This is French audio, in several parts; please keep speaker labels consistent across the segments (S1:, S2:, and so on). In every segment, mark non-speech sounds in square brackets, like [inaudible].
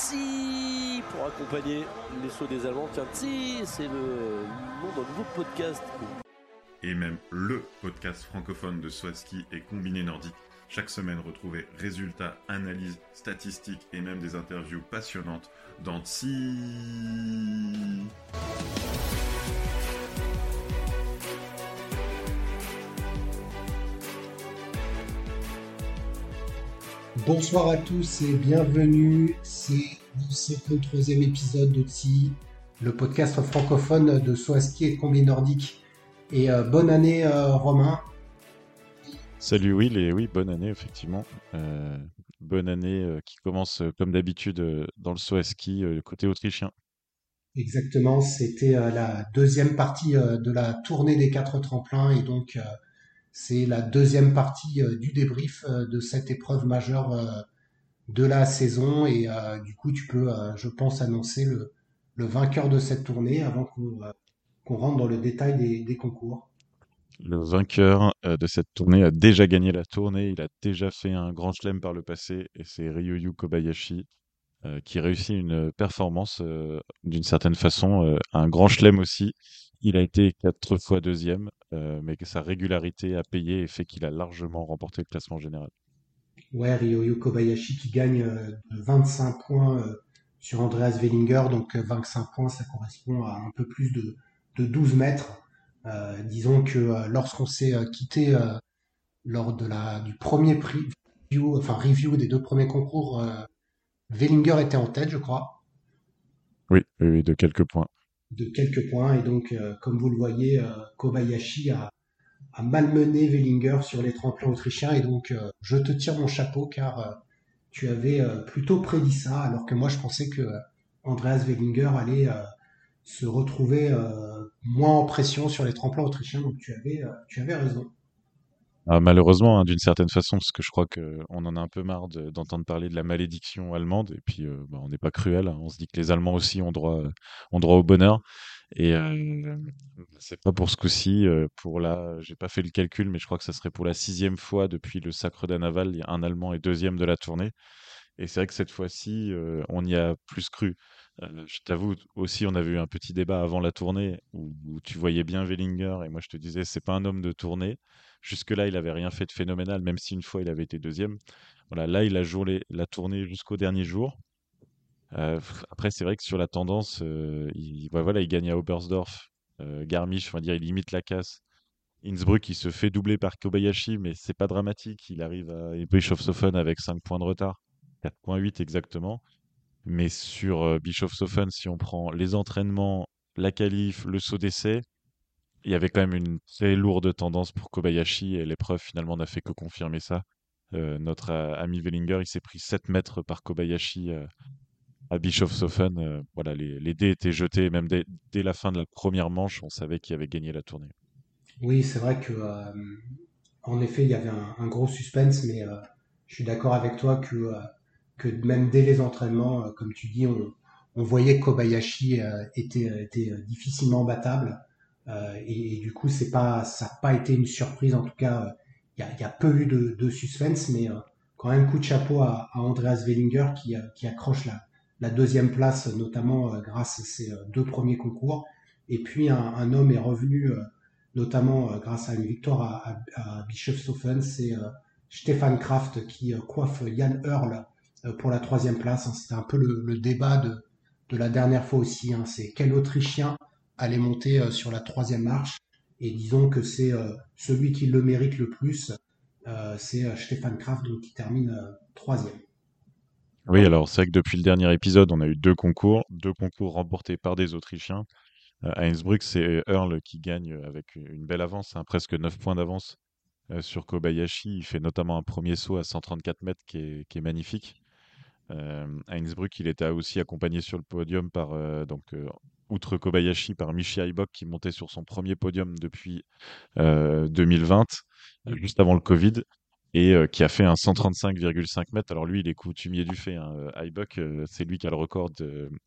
S1: Tsi pour accompagner les sauts des Allemands. Tiens, Tsi, c'est le nom d'un nouveau podcast.
S2: Et même le podcast francophone de Swaski et combiné nordique. Chaque semaine, retrouvez résultats, analyses, statistiques et même des interviews passionnantes dans Tsi.
S3: Bonsoir à tous et bienvenue. C'est le 53e épisode de TSI, le podcast francophone de Swaski et Combi Nordique. Et euh, bonne année, euh, Romain.
S4: Salut Will, et oui, bonne année, effectivement. Euh, bonne année qui commence comme d'habitude dans le Swaski, côté autrichien.
S3: Exactement, c'était la deuxième partie de la tournée des quatre tremplins et donc c'est la deuxième partie euh, du débrief euh, de cette épreuve majeure euh, de la saison. Et du coup, tu peux, je pense, annoncer le, vainqueur de cette tournée avant qu'on rentre dans le détail des, concours.
S4: Le vainqueur de cette tournée a déjà gagné la tournée. Il a déjà fait un grand chelem par le passé. Et c'est Ryoyu Kobayashi qui réussit une performance d'une certaine façon, un grand chelem aussi. Il a été quatre fois deuxième, euh, mais que sa régularité a payé et fait qu'il a largement remporté le classement général.
S3: Ouais, Ryoyo Kobayashi qui gagne euh, de 25 points euh, sur Andreas Wellinger, donc 25 points, ça correspond à un peu plus de, 12 mètres. disons que lorsqu'on s'est quitté lors de la, du premier prix, review, enfin review des deux premiers concours, Wellinger était en tête, je crois.
S4: Oui, oui, de quelques points
S3: de quelques points. Et donc, euh, comme vous le voyez, euh, Kobayashi a, malmené Wellinger sur les tremplins autrichiens. Et donc, euh, je te tire mon chapeau car tu avais plutôt prédit ça, alors que moi, je pensais que Andreas Wellinger allait se retrouver moins en pression sur les tremplins autrichiens. Donc, tu avais, tu avais raison.
S4: Ah, malheureusement, hein, d'une certaine façon, parce que je crois qu'on en a un peu marre d'entendre parler de la malédiction allemande, et puis bah, on n'est pas cruel, hein. on se dit que les Allemands aussi ont droit, ont droit au bonheur. Et c'est pas pour ce coup-ci, pour là, j'ai pas fait le calcul, mais je crois que ça serait pour la sixième fois depuis le Sacre d'Anaval, il y a un Allemand et deuxième de la tournée. Et c'est vrai que cette fois-ci, on y a plus cru. Je t'avoue aussi, on avait eu un petit débat avant la tournée où, tu voyais bien Wellinger et moi je te disais, c'est pas un homme de tournée. Jusque-là, il n'avait rien fait de phénoménal, même si une fois il avait été deuxième. Voilà, là, il a joué la tournée jusqu'au dernier jour. Euh, après, c'est vrai que sur la tendance, euh, il, voilà, il gagne à Oberstdorf. Euh, Garmisch, on va dire, il limite la casse. Innsbruck, il se fait doubler par Kobayashi, mais c'est pas dramatique. Il arrive à Bischofshofen avec 5 points de retard. 4.8 exactement. Mais sur Bischofshofen, si on prend les entraînements, la qualif, le saut d'essai, il y avait quand même une très lourde tendance pour Kobayashi et l'épreuve finalement n'a fait que confirmer ça. Euh, notre euh, ami Wellinger, il s'est pris 7 mètres par Kobayashi euh, à Bischofshofen. voilà, les, dés étaient jetés, même dès, la fin de la première manche, on savait qu'il avait gagné la tournée.
S3: Oui, c'est vrai que en effet, il y avait un, gros suspense, mais je suis d'accord avec toi que, que même dès les entraînements, comme tu dis, on, voyait que Kobayashi était, était difficilement battable. Euh, et, du coup, c'est pas, ça n'a pas été une surprise. En tout cas, il y, a, peu eu de, suspense, mais euh, quand même coup de chapeau à, Andreas Wellinger qui, accroche la, deuxième place, notamment euh, grâce à ses deux premiers concours. Et puis un, homme est revenu, notamment grâce à une victoire à, à, Bischofshofen, c'est Stefan Kraft qui coiffe Jan Hurl pour la troisième place. Hein. C'était un peu le, débat de, de, la dernière fois aussi. Hein. C'est quel Autrichien aller monter euh, sur la troisième marche. Et disons que c'est euh, celui qui le mérite le plus, euh, c'est Stefan Kraft, qui termine troisième.
S4: Oui, alors c'est vrai que depuis le dernier épisode, on a eu deux concours, deux concours remportés par des Autrichiens. à Innsbruck, c'est Earl qui gagne avec une belle avance, hein, presque 9 points d'avance sur Kobayashi. Il fait notamment un premier saut à 134 mètres qui est, qui est magnifique. À Innsbruck, il était aussi accompagné sur le podium par donc outre Kobayashi, par Michi Aibok qui montait sur son premier podium depuis 2020, euh, juste avant le Covid, et euh, qui a fait un 135,5 mètres. Alors lui, il est coutumier du fait. Hein. Euh, c'est lui qui a le record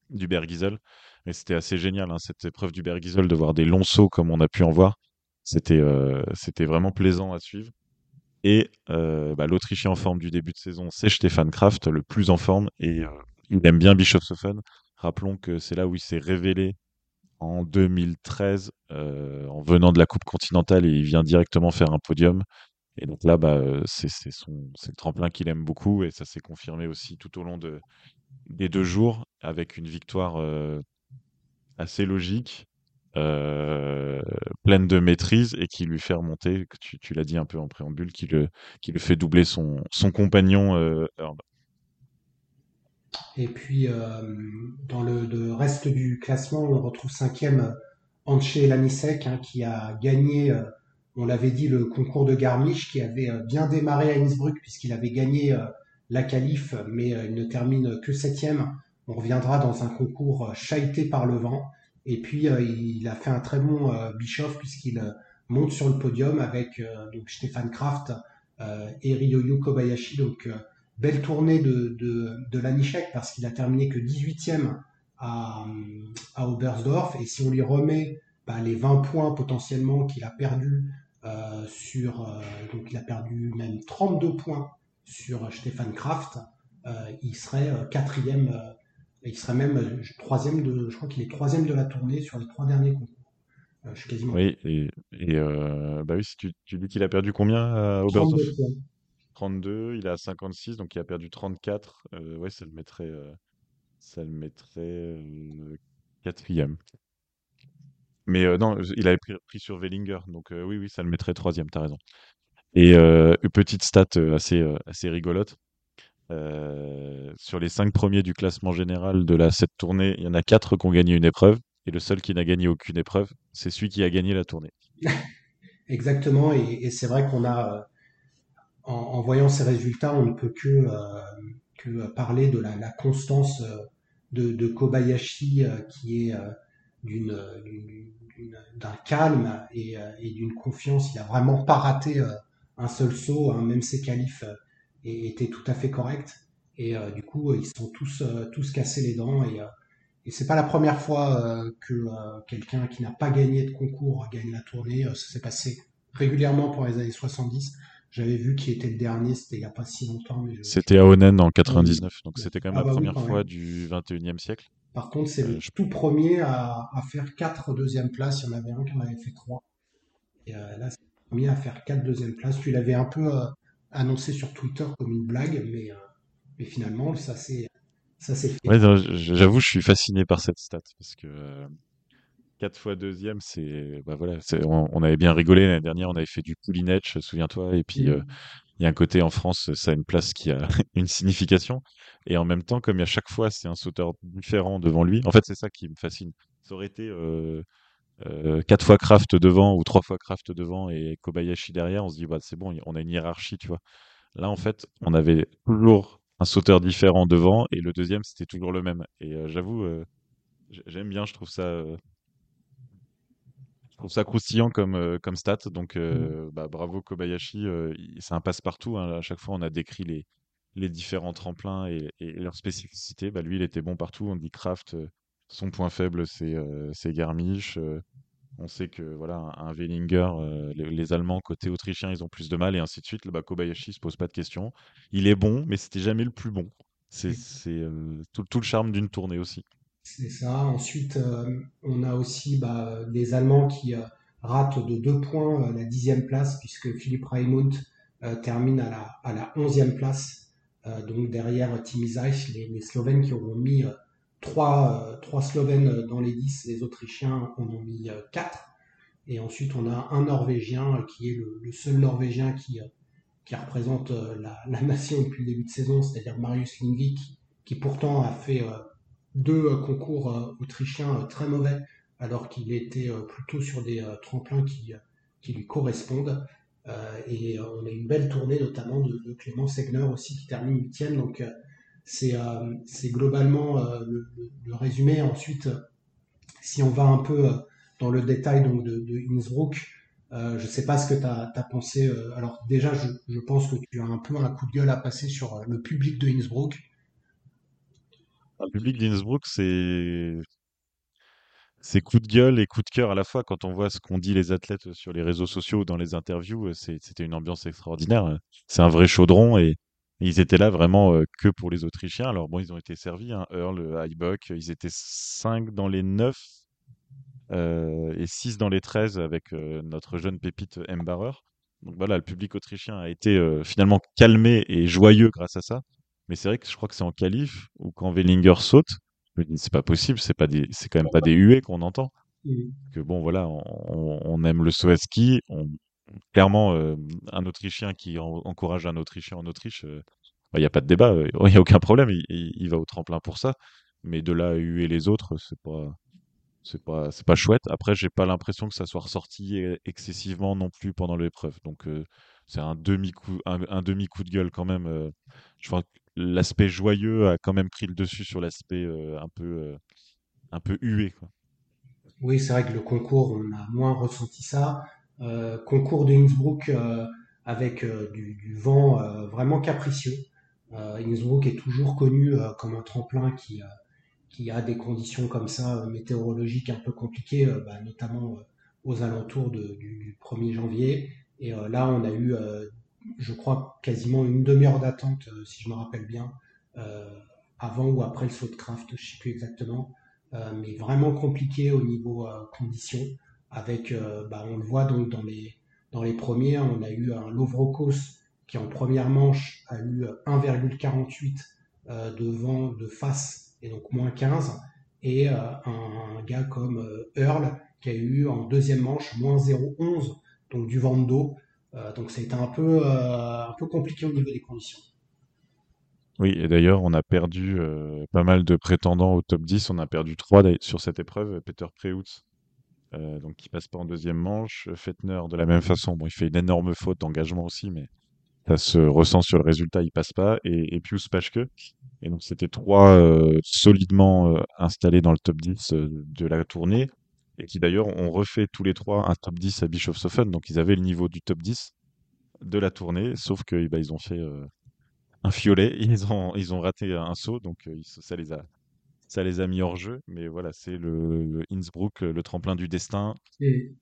S4: du Bergizel. Mais c'était assez génial, hein, cette épreuve du Bergizel, de voir des longs sauts comme on a pu en voir. C'était c'était vraiment plaisant à suivre. Et bah, l'Autrichien en forme du début de saison, c'est Stefan Kraft, le plus en forme. Et il aime bien Bischofshofen. Rappelons que c'est là où il s'est révélé en 2013 euh, en venant de la Coupe continentale et il vient directement faire un podium. Et donc là, bah, c'est le tremplin qu'il aime beaucoup et ça s'est confirmé aussi tout au long de, des deux jours avec une victoire euh, assez logique, euh, pleine de maîtrise et qui lui fait remonter, tu, tu l'as dit un peu en préambule, qui le, fait doubler son, compagnon
S3: et puis, euh, dans le, reste du classement, on retrouve cinquième Anche Lanisek, hein, qui a gagné, euh, on l'avait dit, le concours de Garmisch, qui avait euh, bien démarré à Innsbruck, puisqu'il avait gagné la qualif, mais il ne termine que septième. On reviendra dans un concours chahuté par le vent. Et puis, il a fait un très bon Bischoff, puisqu'il monte sur le podium avec donc Stéphane Kraft et Ryoyu Kobayashi. Donc, belle tournée de, de, de Lanichek parce qu'il a terminé que 18e à, à Oberstdorf. Et si on lui remet bah, les 20 points potentiellement qu'il a perdu euh, sur. Euh, donc il a perdu même 32 points sur Stefan Kraft, euh, il serait quatrième. Il serait même troisième de. Je crois qu'il est troisième de la tournée sur les trois derniers concours. je suis quasiment.
S4: Oui, et, et bah oui, si tu, tu dis qu'il a perdu combien à Oberstdorf 32, il est à 56, donc il a perdu 34. Euh, ouais, ça le mettrait, euh, ça le mettrait euh, quatrième. Mais non, il avait pris, sur Wellinger, donc oui, oui, ça le mettrait troisième, t'as raison. Et une petite stat assez, assez rigolote. Sur les cinq premiers du classement général de la cette tournée, il y en a quatre qui ont gagné une épreuve, et le seul qui n'a gagné aucune épreuve, c'est celui qui a gagné la tournée. [laughs]
S3: Exactement, et c'est vrai qu'on a en, voyant ces résultats, on ne peut que, euh, que parler de la, constance euh, de, Kobayashi euh, qui est d'un calme et, d'une confiance. Il a vraiment pas raté un seul saut, hein, même ses qualifs étaient tout à fait corrects. Et du coup, ils sont tous tous cassés les dents et et c'est pas la première fois que quelqu'un qui n'a pas gagné de concours gagne la tournée. ça s'est passé régulièrement pour les années 70. J'avais vu qui était le dernier, c'était il n'y a pas si longtemps.
S4: C'était à Onen en 99, donc c'était quand même ah la bah première fois du 21e siècle.
S3: Par contre, c'est le euh, tout premier à, faire quatre deuxième places. Il y en avait un qui en avait fait trois. Et euh, là, c'est le premier à faire quatre deuxième places. Tu l'avais un peu euh, annoncé sur Twitter comme une blague, mais, mais finalement, ça s'est fait.
S4: Ouais, j'avoue, je suis fasciné par cette stat parce que 4 fois deuxième, c'est bah voilà, on, avait bien rigolé l'année dernière, on avait fait du poulinetch, souviens-toi, et puis mmh. euh, il y a un côté en France, ça a une place qui a [laughs] une signification, et en même temps, comme à chaque fois c'est un sauteur différent devant lui, en fait c'est ça qui me fascine. Ça aurait été euh, euh, quatre fois Kraft devant ou trois fois Kraft devant et Kobayashi derrière, on se dit bah c'est bon, on a une hiérarchie, tu vois. Là en fait, on avait toujours un sauteur différent devant et le deuxième c'était toujours le même. Et j'avoue, j'aime bien, je trouve ça je trouve ça croustillant comme, euh, comme stat. Donc, euh, mmh. bah, bravo Kobayashi. Euh, c'est un passe-partout. Hein. À chaque fois, on a décrit les, les différents tremplins et, leurs spécificités. Bah, lui, il était bon partout. On dit Kraft, son point faible, c'est Garmisch. on sait que voilà, un, Wellinger, les, Allemands côté autrichien, ils ont plus de mal et ainsi de suite. Bah, Kobayashi se pose pas de questions. Il est bon, mais c'était jamais le plus bon. C'est tout, tout, le charme d'une tournée aussi.
S3: C'est ça. Ensuite, euh, on a aussi bah, des Allemands qui euh, ratent de deux points euh, la dixième place, puisque Philippe Raimund termine à la, à la onzième place. donc derrière Timi Zeich, les, Slovènes qui auront mis trois, trois Slovènes dans les dix, les Autrichiens en ont mis quatre. Et ensuite, on a un Norvégien qui est le, seul Norvégien qui, représente la, nation depuis le début de saison, c'est-à-dire Marius Lindvik, qui pourtant a fait deux euh, concours euh, autrichiens euh, très mauvais, alors qu'il était plutôt sur des tremplins qui, lui correspondent. et on a une belle tournée, notamment de, Clément Segner aussi, qui termine huitième. C'est globalement le, résumé. Ensuite, si on va un peu dans le détail donc, de, Innsbruck, je ne sais pas ce que tu as, pensé. alors déjà, je, je, pense que tu as un peu un coup de gueule à passer sur le public de Innsbruck.
S4: Le public d'Innsbruck, c'est c'est coup de gueule et coup de cœur à la fois quand on voit ce qu'ont dit les athlètes sur les réseaux sociaux ou dans les interviews. C'était une ambiance extraordinaire. C'est un vrai chaudron et, ils étaient là vraiment que pour les Autrichiens. Alors bon, ils ont été servis, hein, Earl, Heibuck, ils étaient 5 dans les 9 et 6 dans les 13 avec notre jeune pépite Mbarer. Donc voilà, le public autrichien a été finalement calmé et joyeux grâce à ça. Mais c'est vrai que je crois que c'est en qualif ou quand Wellinger saute, c'est pas possible, c'est pas des, c'est quand même pas des huées qu'on entend. Que bon, voilà, on, aime le saut ski. On, clairement, euh, un Autrichien qui encourage un Autrichien en Autriche, euh, bah, il n'y a pas de débat, euh, [laughs] il n'y a aucun problème. Il, va au tremplin pour ça. Mais de là à huer les autres, c'est pas, pas, pas chouette. Après, j'ai pas l'impression que ça soit ressorti excessivement non plus pendant l'épreuve. Donc, c'est un demi coup, un, demi de gueule quand même. je crois que l'aspect joyeux a quand même pris le dessus sur l'aspect un peu, un peu hué. Quoi.
S3: Oui, c'est vrai que le concours, on a moins ressenti ça. Euh, concours de Innsbruck euh, avec euh, du, vent vraiment capricieux. Innsbruck est toujours connu comme un tremplin qui, qui a des conditions comme ça météorologiques un peu compliquées, bah, notamment aux alentours du, 1er janvier. Et là, on a eu, je crois, quasiment une demi-heure d'attente, si je me rappelle bien, avant ou après le saut de craft, je ne sais plus exactement. Euh, mais vraiment compliqué au niveau euh, conditions. Avec, euh, bah, on le voit donc dans les, dans les premiers, on a eu un Lovrokos qui en première manche a eu 1,48 de vent de face et donc moins 15 et un, gars comme Earl qui a eu en deuxième manche moins 0,11 donc du vent de dos donc été un peu un peu compliqué au niveau des conditions
S4: oui, et d'ailleurs, on a perdu euh, pas mal de prétendants au top 10. On a perdu trois sur cette épreuve. Peter Preutz, euh, donc qui passe pas en deuxième manche. Fettner, de la même façon. Bon, il fait une énorme faute d'engagement aussi, mais ça se ressent sur le résultat, il passe pas. Et, et Pius Paschke. Et donc, c'était trois euh, solidement installés dans le top 10 de la tournée. Et qui d'ailleurs ont refait tous les trois un top 10 à Bischofshofen. Donc, ils avaient le niveau du top 10 de la tournée, sauf que bah, ils ont fait un fiolet. Ils ont, raté un saut, donc euh, ça les a, ça les a mis hors jeu. Mais voilà, c'est le, Innsbruck, le tremplin du destin.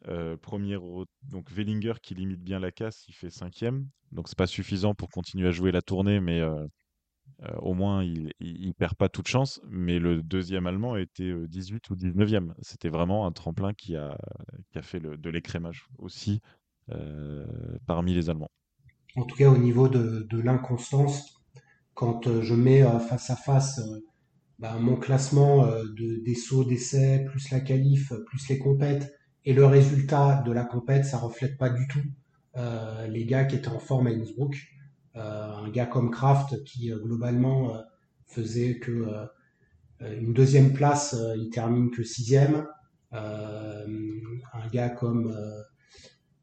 S4: Euh, premier, donc Wellinger qui limite bien la casse, il fait cinquième. Donc c'est pas suffisant pour continuer à jouer la tournée, mais euh, au moins il, il, perd pas toute chance. Mais le deuxième allemand était 18 ou 19e. C'était vraiment un tremplin qui a, qui a fait le, de l'écrémage aussi parmi les Allemands
S3: en tout cas au niveau de, l'inconstance, quand euh, je mets euh, face à face euh, bah, mon classement de, des sauts d'essai, plus la qualif, plus les compètes, et le résultat de la compète, ça reflète pas du tout les gars qui étaient en forme à Innsbruck. un gars comme Kraft qui globalement faisait que une deuxième place, il termine que sixième. un gars comme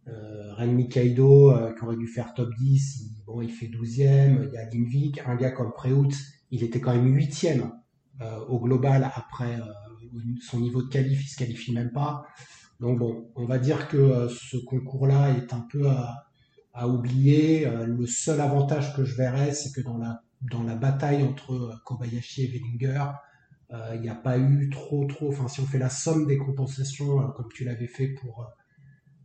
S3: euh, Renmi Kaido, euh, qui aurait dû faire top 10, il, bon, il fait 12e. Il y a Limvik, un gars comme Preut, il était quand même 8e euh, au global après son niveau de qualif, il se qualifie même pas. Donc bon, on va dire que ce concours-là est un peu à, à oublier. le seul avantage que je verrais, c'est que dans la, dans la bataille entre Kobayashi et Wellinger, il n'y a pas eu trop, trop. Enfin, si on fait la somme des compensations, comme tu l'avais fait pour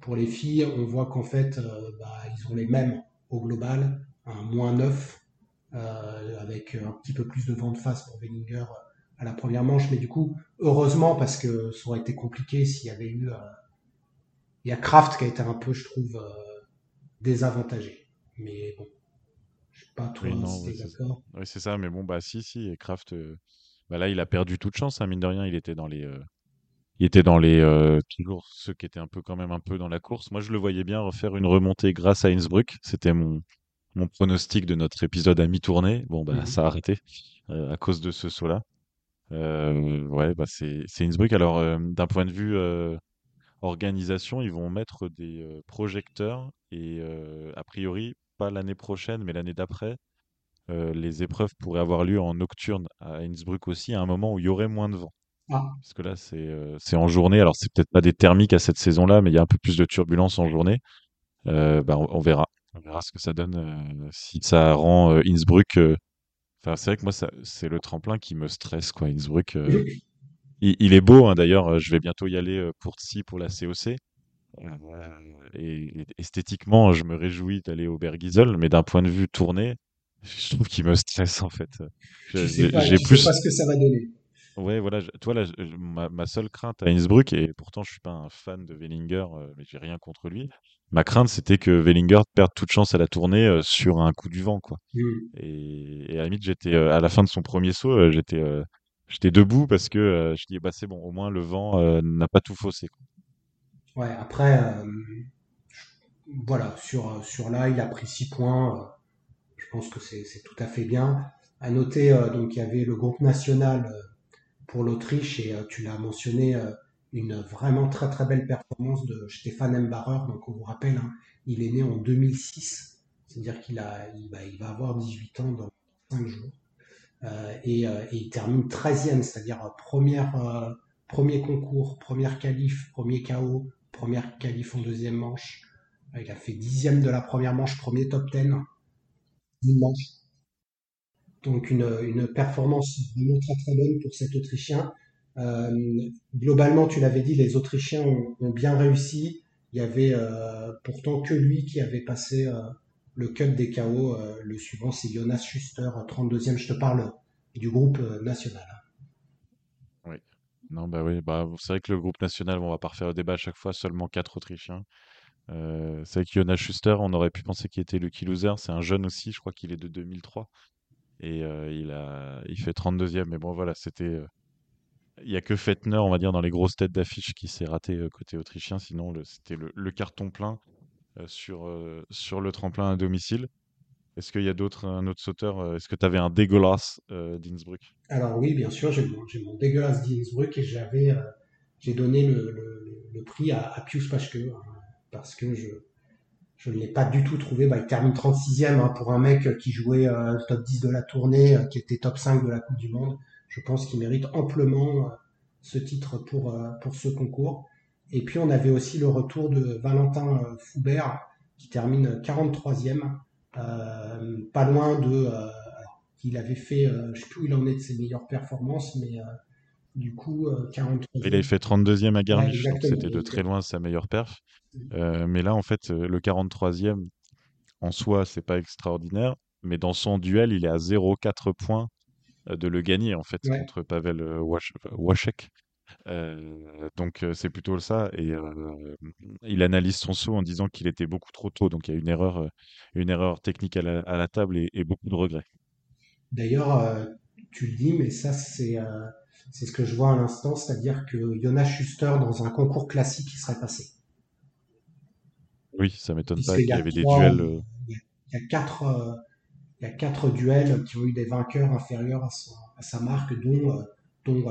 S3: pour les filles, on voit qu'en fait, euh, bah, ils ont les mêmes au global, un moins 9, euh, avec un petit peu plus de vent de face pour Wellinger à la première manche. Mais du coup, heureusement, parce que ça aurait été compliqué s'il y avait eu. Euh, il y a Kraft qui a été un peu, je trouve, désavantagé. Mais bon, je sais pas trop
S4: si d'accord. Oui, c'est ça, mais bon, bah si, si, et Kraft, bah, là, il a perdu toute chance, hein, mine de rien, il était dans les, il était dans les euh, toujours ceux qui étaient un peu quand même un peu dans la course. Moi, je le voyais bien refaire une remontée grâce à Innsbruck. C'était mon mon pronostic de notre épisode à mi-tournée. Bon, bah, mmh ça a arrêté euh, à cause de ce saut-là. Euh, ouais, bah, c'est Innsbruck. Alors, euh, d'un point de vue organisation, ils vont mettre des projecteurs et a priori pas l'année prochaine, mais l'année d'après. les épreuves pourraient avoir lieu en nocturne à Innsbruck aussi, à un moment où il y aurait moins de vent. Ah. Parce que là, c'est en journée. Alors, c'est peut-être pas des thermiques à cette saison-là, mais il y a un peu plus de turbulence en journée. Bah, on, verra. On verra ce que ça donne. Euh, si ça rend Innsbruck. Enfin, c'est vrai que moi, c'est le tremplin qui me stresse, quoi. Innsbruck. Il, est beau, hein, d'ailleurs. Je vais bientôt y aller pour si pour la COC. Et, esthétiquement, je me réjouis d'aller au Bergisel, mais d'un point de vue tournée, je trouve qu'il me stresse en fait.
S3: Tu sais pas,
S4: J'ai
S3: tu sais
S4: plus,
S3: pas ce que ça va donner.
S4: Ouais, voilà, je- toi là, je- je- ma, ma seule crainte à Innsbruck, et pourtant je suis pas un fan de Wellinger, euh, mais j'ai rien contre lui. Ma crainte, c'était que Wellinger perde toute chance à la tournée euh, sur un coup du vent, quoi.
S3: Hmm.
S4: Et, et à la limite, j'étais euh, à la fin de son premier saut, j'étais j'étais debout parce que je dis bah c'est bon, au moins le vent n'a pas tout faussé, quoi.
S3: Ouais, après, voilà, sur, sur là, il a pris 6 points. je pense que c'est tout à fait bien. À noter, donc, il y avait le groupe national pour l'Autriche et euh, tu l'as mentionné, euh, une vraiment très très belle performance de Stefan Embarer. Donc, on vous rappelle, hein, il est né en 2006, c'est-à-dire qu'il a, il va, il va avoir 18 ans dans 5 jours. Euh, et, il termine 13e, c'est-à-dire première, premier concours, première qualif, premier KO, première qualif en deuxième manche. Il a fait dixième de la première manche, premier top 10, une manche. Donc une, performance vraiment très très bonne pour cet Autrichien. Euh, globalement, tu l'avais dit, les Autrichiens ont, bien réussi. Il y avait euh, pourtant que lui qui avait passé euh, le cut des KO. Le suivant, c'est Jonas Schuster, 32e. Je te parle du groupe national.
S4: Oui. Non, bah oui, bah c'est vrai que le groupe national, on va pas refaire le débat à chaque fois, seulement quatre Autrichiens. C'est vrai que Jonas Schuster, on aurait pu penser qu'il était le key loser. C'est un jeune aussi, je crois qu'il est de 2003. Et euh, il a, il fait 32e. Mais bon, voilà, c'était. euh, Il y a que Fettner, on va dire, dans les grosses têtes d'affiche qui s'est raté euh, côté autrichien. Sinon, c'était le, carton plein sur, sur le tremplin à domicile. Est-ce qu'il y a d'autres, un autre sauteur Est-ce que tu avais un dégueulasse euh, d'Innsbruck?
S3: Alors oui, bien sûr, j'ai mon, dégueulasse d'Innsbruck et j'avais, j'ai donné le, le- prix à, à Pius Paschke hein, parce que je, je ne l'ai pas du tout trouvé. Bah, il termine 36e hein, pour un mec qui jouait euh, top 10 de la tournée, euh, qui était top 5 de la Coupe du Monde. Je pense qu'il mérite amplement euh, ce titre pour, euh, pour ce concours. Et puis on avait aussi le retour de Valentin euh, Foubert qui termine 43e, euh, pas loin de... euh, il avait fait, euh, je sais plus où il en est de ses meilleures performances, mais euh, du coup, euh,
S4: Il avait
S3: 43e.
S4: fait 32e à
S3: Ouais,
S4: Garmisch, donc
S3: exactement.
S4: c'était de très loin sa meilleure perf. Euh, mais là, en fait, euh, le 43e, en soi, c'est pas extraordinaire. Mais dans son duel, il est à 0,4 points de le gagner, en fait,
S3: ouais,
S4: contre Pavel Wash- Waszek. Euh, donc, c'est plutôt ça. Et euh, il analyse son saut en disant qu'il était beaucoup trop tôt. Donc, il y a une erreur, une erreur technique à la, à la table et, et beaucoup de regrets.
S3: D'ailleurs, tu le dis, mais ça, c'est c'est ce que je vois à l'instant, c'est-à-dire que Jonas Schuster, dans un concours classique, il serait passé.
S4: Oui, ça m'étonne pas qu'il y avait des duels. euh,
S3: il y a, il y a quatre, euh, il y a quatre duels qui ont eu des vainqueurs inférieurs à, son- à sa marque, dont, euh, dont.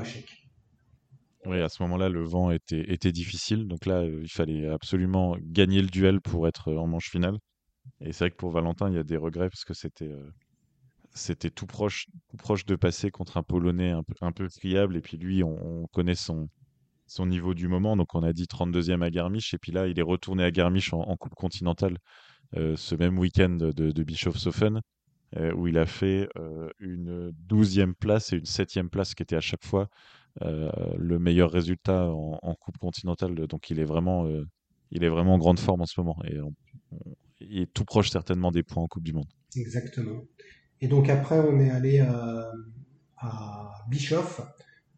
S4: Oui, à ce moment-là, le vent était, était difficile. Donc là, euh, il fallait absolument gagner le duel pour être en manche finale. Et c'est vrai que pour Valentin, il y a des regrets parce que c'était euh, c'était tout proche, tout proche de passer contre un Polonais un peu, un friable. Et puis lui, on, on connaît son, son niveau du moment. Donc on a dit 32e à Garmisch. Et puis là, il est retourné à Garmisch en, Coupe continentale euh, ce même week-end de, de Bischofshofen, euh, où il a fait euh, une douzième place et une septième place qui était à chaque fois le meilleur résultat en, Coupe continentale. Donc il est vraiment, il est vraiment en grande forme en ce moment et il est tout proche certainement des points en Coupe du Monde.
S3: Exactement. Et donc après, on est allé euh, à Bischoff.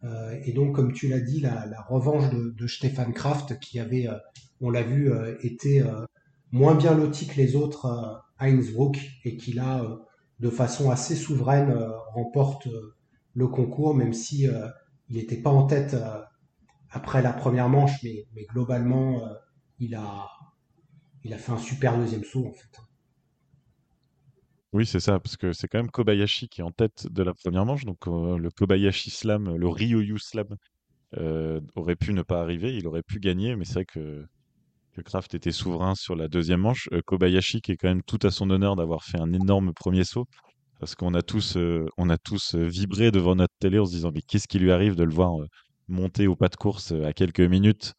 S3: Euh, et donc, comme tu l'as dit, la, la revanche de, de Stefan Kraft, qui avait, euh, on l'a vu, été moins bien loti que les autres à Innsbruck, et qui là, de façon assez souveraine, remporte le concours, même si il n'était pas en tête après la première manche, mais, mais globalement, il a, il a fait un super deuxième saut en fait.
S4: Oui, c'est ça, parce que c'est quand même Kobayashi qui est en tête de la première manche. Donc euh, le Kobayashi Slam, le Ryoyu Slam euh, aurait pu ne pas arriver, il aurait pu gagner, mais c'est vrai que, que Kraft était souverain sur la deuxième manche. Euh, Kobayashi qui est quand même tout à son honneur d'avoir fait un énorme premier saut, parce qu'on a tous, on a tous vibré devant notre télé en se disant mais qu'est-ce qui lui arrive de le voir monter au pas de course à quelques minutes?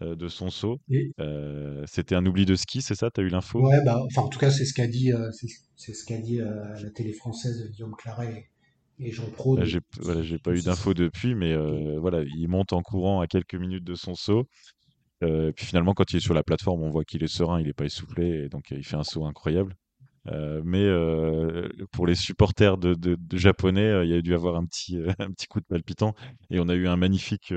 S4: Euh, de son saut.
S3: Et,
S4: Euh, c'était un oubli de ski, c'est ça? T'as eu l'info?
S3: Ouais, bah, enfin, en tout cas, c'est ce qu'a dit, euh, c'est ce qu'a dit la télé française Guillaume Claret et, Jean Pro. Donc,
S4: j'ai voilà, pas eu d'infos depuis, mais voilà, il monte en courant à quelques minutes de son saut. Euh, puis finalement, quand il est sur la plateforme, on voit qu'il est serein, il est pas essoufflé, et donc euh, il fait un saut incroyable. mais pour les supporters de, de, japonais, il y a dû avoir un petit, [laughs] un petit coup de palpitant. Et on a eu un magnifique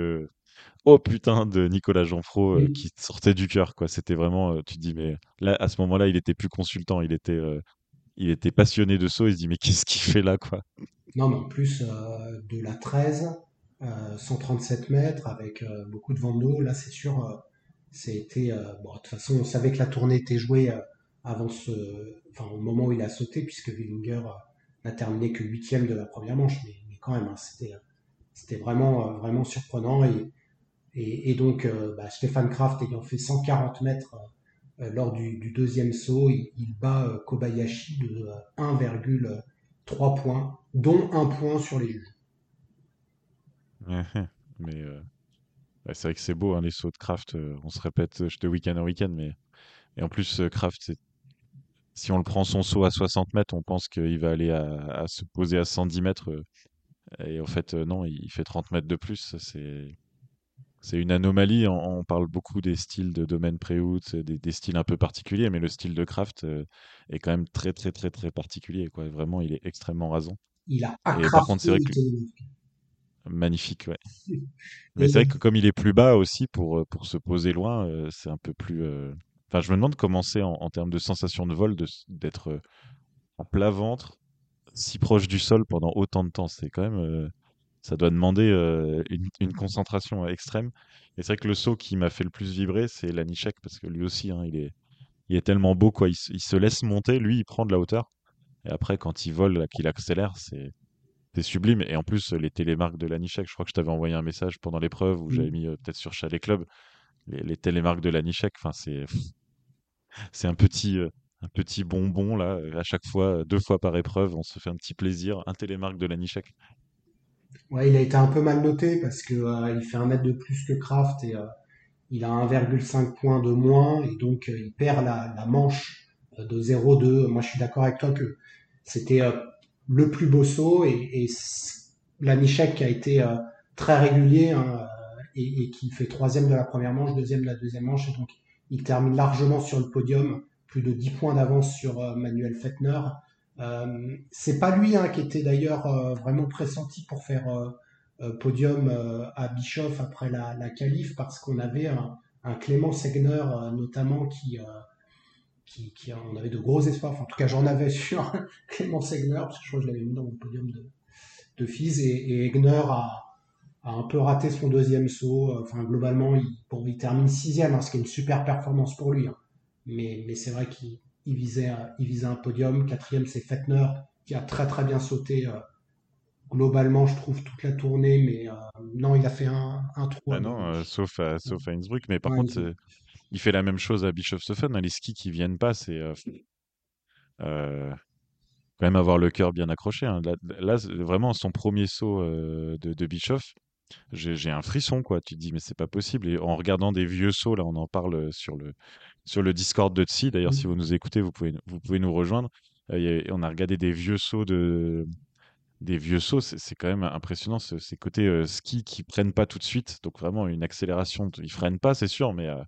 S4: oh putain de Nicolas Jeanfro qui sortait du cœur. quoi. C'était vraiment, tu te dis, mais là, à ce moment-là, il était plus consultant, il était, il était passionné de saut. Il se dit, mais qu'est-ce qu'il fait là quoi?
S3: Non, mais en plus de la 13, 137 mètres avec beaucoup de vent d'eau, là, c'est sûr, c'était. bon, de toute façon, on savait que la tournée était jouée avant ce, enfin, au moment où il a sauté, puisque Willinger n'a terminé que huitième de la première manche, mais, quand même, hein, c'était, c'était vraiment, vraiment surprenant. Et, et, donc, euh, bah, Stéphane Kraft ayant fait 140 mètres euh, lors du, deuxième saut, il, bat euh, Kobayashi de 1,3 points, dont un point sur les juges. [laughs]
S4: mais c'est vrai que c'est beau, hein, les sauts de Kraft. on se répète de week-end en week-end, mais et en plus, Kraft, si on le prend son saut à 60 mètres, on pense qu'il va aller à, se poser à 110 mètres. Et en fait, non, il fait 30 mètres de plus. C'est c'est une anomalie. On, parle beaucoup des styles de domaine pré-out, des, des, styles un peu particuliers, mais le style de Kraft euh, est quand même très, très, très, très particulier. Quoi. Vraiment, il est extrêmement rasant.
S3: Il a Et par contre, c'est vrai que.
S4: Magnifique, ouais. [laughs] mais c'est vrai que comme il est plus bas aussi, pour, euh, pour se poser loin, euh, c'est un peu plus. Enfin, je me demande comment c'est en, termes de sensation de vol d'être en plat ventre, si proche du sol pendant autant de temps. C'est quand même ça doit demander euh, une, concentration extrême. Et c'est vrai que le saut qui m'a fait le plus vibrer, c'est l'Anichek, parce que lui aussi, hein, il, est, il est tellement beau, quoi. Il, se laisse monter, lui, il prend de la hauteur. Et après, quand il vole, qu'il accélère, c'est sublime. Et en plus, les télémarques de l'Anichek, je crois que je t'avais envoyé un message pendant l'épreuve où j'avais mis euh, peut-être sur Chalet Club les, les télémarques de l'Anichek. Enfin, c'est [laughs] c'est un petit euh, un petit bonbon là. À chaque fois, deux fois par épreuve, on se fait un petit plaisir. Un télémarque de l'Anichek.
S3: Ouais, il a été un peu mal noté parce que euh, il fait un mètre de plus que Kraft et euh, il a 1,5 points de moins et donc euh, il perd la, manche de 0,2. Moi, je suis d'accord avec toi que c'était le plus beau saut et, et qui a été très régulier hein, et, et, qui fait troisième de la première manche, deuxième de la deuxième manche et donc il termine largement sur le podium, plus de 10 points d'avance sur Manuel Fettner. Euh, c'est pas lui hein, qui était d'ailleurs euh, vraiment pressenti pour faire euh, podium à Bischoff après la, la qualif parce qu'on avait un, Clément Segner notamment qui, qui, on avait de gros espoirs. en tout cas, j'en avais [laughs] sur Clément Segner parce que je crois que je l'avais mis dans mon podium de, de Fils et, et Egner a, un peu raté son deuxième saut. Enfin, globalement, il termine sixième, hein, ce qui est une super performance pour lui. Hein. Mais, mais c'est vrai qu'il il visait, il visait un podium. Quatrième, c'est Fettner, qui a très très bien sauté euh, globalement, je trouve, toute la tournée. Mais euh, non, il a fait un, un trou.
S4: Ah non, euh, sauf, à, sauf à Innsbruck. Mais par contre, il... fait la même chose à Bischofshofen. Hein. Les skis qui viennent pas, c'est quand même avoir le cœur bien accroché. Hein. Là, vraiment, son premier saut de, de Bischoff, j'ai un frisson, quoi. Tu te dis, mais c'est pas possible. Et en regardant des vieux sauts, là, on en parle sur le, sur le Discord de Tsi. D'ailleurs, si mmh. vous nous écoutez, vous pouvez, vous pouvez nous rejoindre. Euh, on a regardé des vieux sauts de des vieux sauts, c'est quand même impressionnant ces côtés euh, ski qui prennent pas tout de suite, donc vraiment une accélération, ils freinent pas, c'est sûr, mais euh,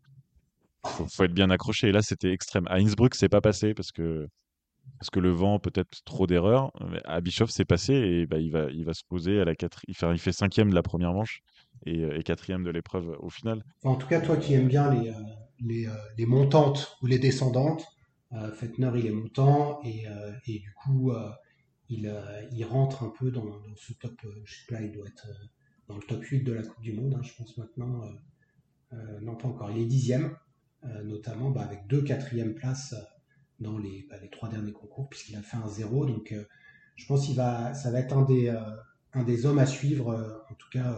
S4: faut, être bien accroché. Et là, c'était extrême. À Innsbruck, c'est pas passé parce que parce que le vent, peut-être trop d'erreurs. À Bischoff, c'est passé et bah, il va il va se poser à la quatre, il fait, il fait cinquième de la première manche et, et quatrième de l'épreuve au final.
S3: En tout cas, toi qui aimes bien les les, euh, les, montantes ou les descendantes. Euh, Fettner, il est montant et, euh, et du coup, il, rentre un peu dans, ce top, je sais pas, il doit être dans le top 8 de la Coupe du Monde, hein, je pense maintenant. non, pas encore. Il est dixième, notamment bah, avec deux quatrièmes places dans les, bah, les trois derniers concours, puisqu'il a fait un zéro. Donc, je pense qu'il va, ça va être un des, hommes à suivre. en tout cas,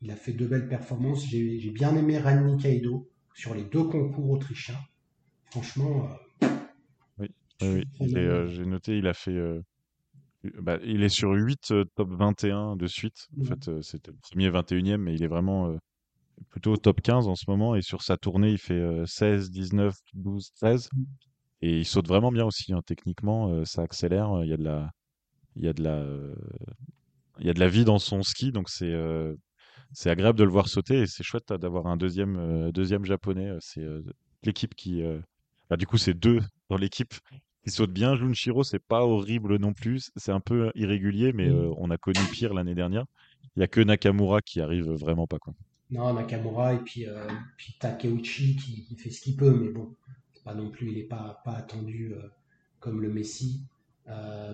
S3: il a fait deux belles performances. J'ai bien aimé Ranny Kaido, sur les deux concours autrichiens. Franchement.
S4: Euh, oui, euh, j'ai noté, il a fait. Euh, bah, il est sur 8 top 21 de suite. En fait, c'était le premier 21e, mais il est vraiment plutôt top 15 en ce moment. Et sur sa tournée, il fait 16, 19, 12, 13. Et il saute vraiment bien aussi. Hein. Techniquement, ça accélère. Il y a de la, il y a de la, il y a de la vie dans son ski. Donc c'est, c'est agréable de le voir sauter et c'est chouette d'avoir un deuxième, euh, deuxième japonais. Euh, c'est euh, l'équipe qui. Bah, du coup, c'est deux dans l'équipe Il saute bien. Junshiro, c'est pas horrible non plus. C'est un peu irrégulier, mais
S3: Mm.
S4: euh, on a connu pire l'année dernière. Il y a que Nakamura qui arrive vraiment pas quoi.
S3: Non, Nakamura et puis, puis Takeuchi qui, qui fait ce qu'il peut, mais bon, pas non plus, il n'est pas, pas attendu comme le Messi.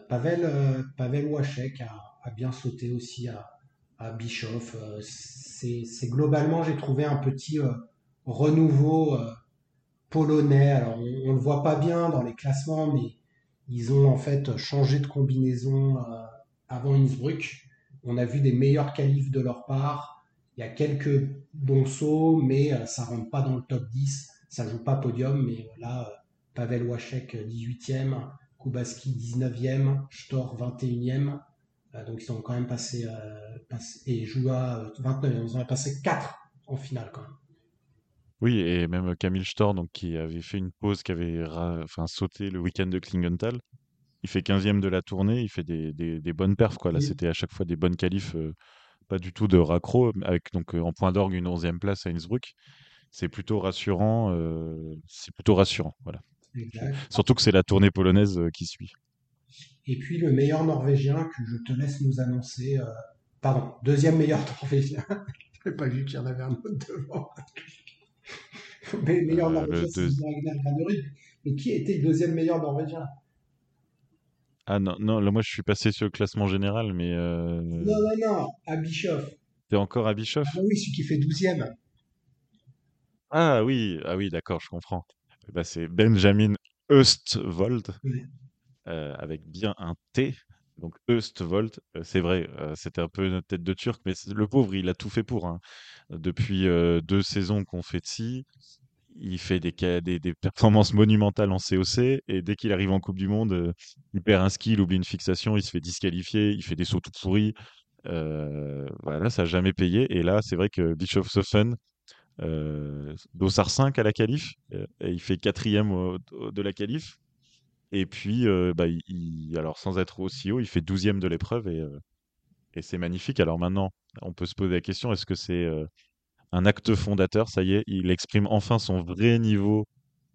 S3: Pavel, Pavel Wachek a, a bien sauté aussi à, Bischoff. Euh, c'est globalement, j'ai trouvé un petit euh, renouveau euh, polonais. Alors, on, on le voit pas bien dans les classements, mais ils ont en fait changé de combinaison avant Innsbruck. On a vu des meilleurs qualifs de leur part. Il y a quelques bons sauts, mais ça rentre pas dans le top 10. Ça joue pas podium, mais là, Pavel Wachek euh, 18e, Kubaski 19e, Stor 21e. Euh, donc ils ont quand même passé, euh, passé et Joua euh, 29e. Ils ont passé 4 en finale quand même.
S4: Oui, et même Camille Stor, donc, qui avait fait une pause, qui avait enfin, sauté le week-end de Klingenthal. Il fait 15e de la tournée, il fait des, des- des bonnes perfs. Quoi. Là, c'était à chaque fois des bonnes qualifs, euh, pas du tout de raccro, avec donc euh, en point d'orgue une 11e place à Innsbruck. C'est plutôt rassurant. euh, c'est plutôt rassurant, voilà.
S3: Exact.
S4: Surtout que c'est la tournée polonaise euh, qui suit.
S3: Et puis le meilleur Norvégien que je te laisse nous annoncer. euh, pardon, deuxième meilleur [laughs] Norvégien. Je pas vu qu'il y en avait un autre devant. [laughs] Mais le meilleur
S4: Euh,
S3: Norvégien,
S4: le
S3: c'est Ragnar. Mais qui était le deuxième meilleur Norvégien?
S4: Ah non, non, là, moi je suis passé sur le classement général, mais euh,
S3: Non, non, non, à Bischoff.
S4: t'es encore à Bischoff?
S3: Ah oui, celui qui fait douzième.
S4: Ah oui, ah oui, d'accord, je comprends. Eh ben, c'est Benjamin Östwold,
S3: Oui.
S4: Euh, avec bien un T. Donc Östwold, euh, c'est vrai, euh, c'était un peu notre tête de turc, mais le pauvre, il a tout fait pour. hein. Depuis deux saisons qu'on fait de ci, il fait des, performances monumentales en COC, et dès qu'il arrive en Coupe du Monde, il perd un ski, il oublie une fixation, il se fait disqualifier, il fait des sauts tout pourris. Euh, voilà, ça n'a jamais payé. Et là, c'est vrai que Bischofshofen, euh, Dossard 5 à la qualif, il fait quatrième de la qualif. Et puis, euh, bah, il, il- alors sans être aussi haut, il fait douzième de l'épreuve et, euh, et c'est magnifique. Alors maintenant, on peut se poser la question, est-ce que c'est euh, un acte fondateur? Ça y est, il exprime enfin son vrai niveau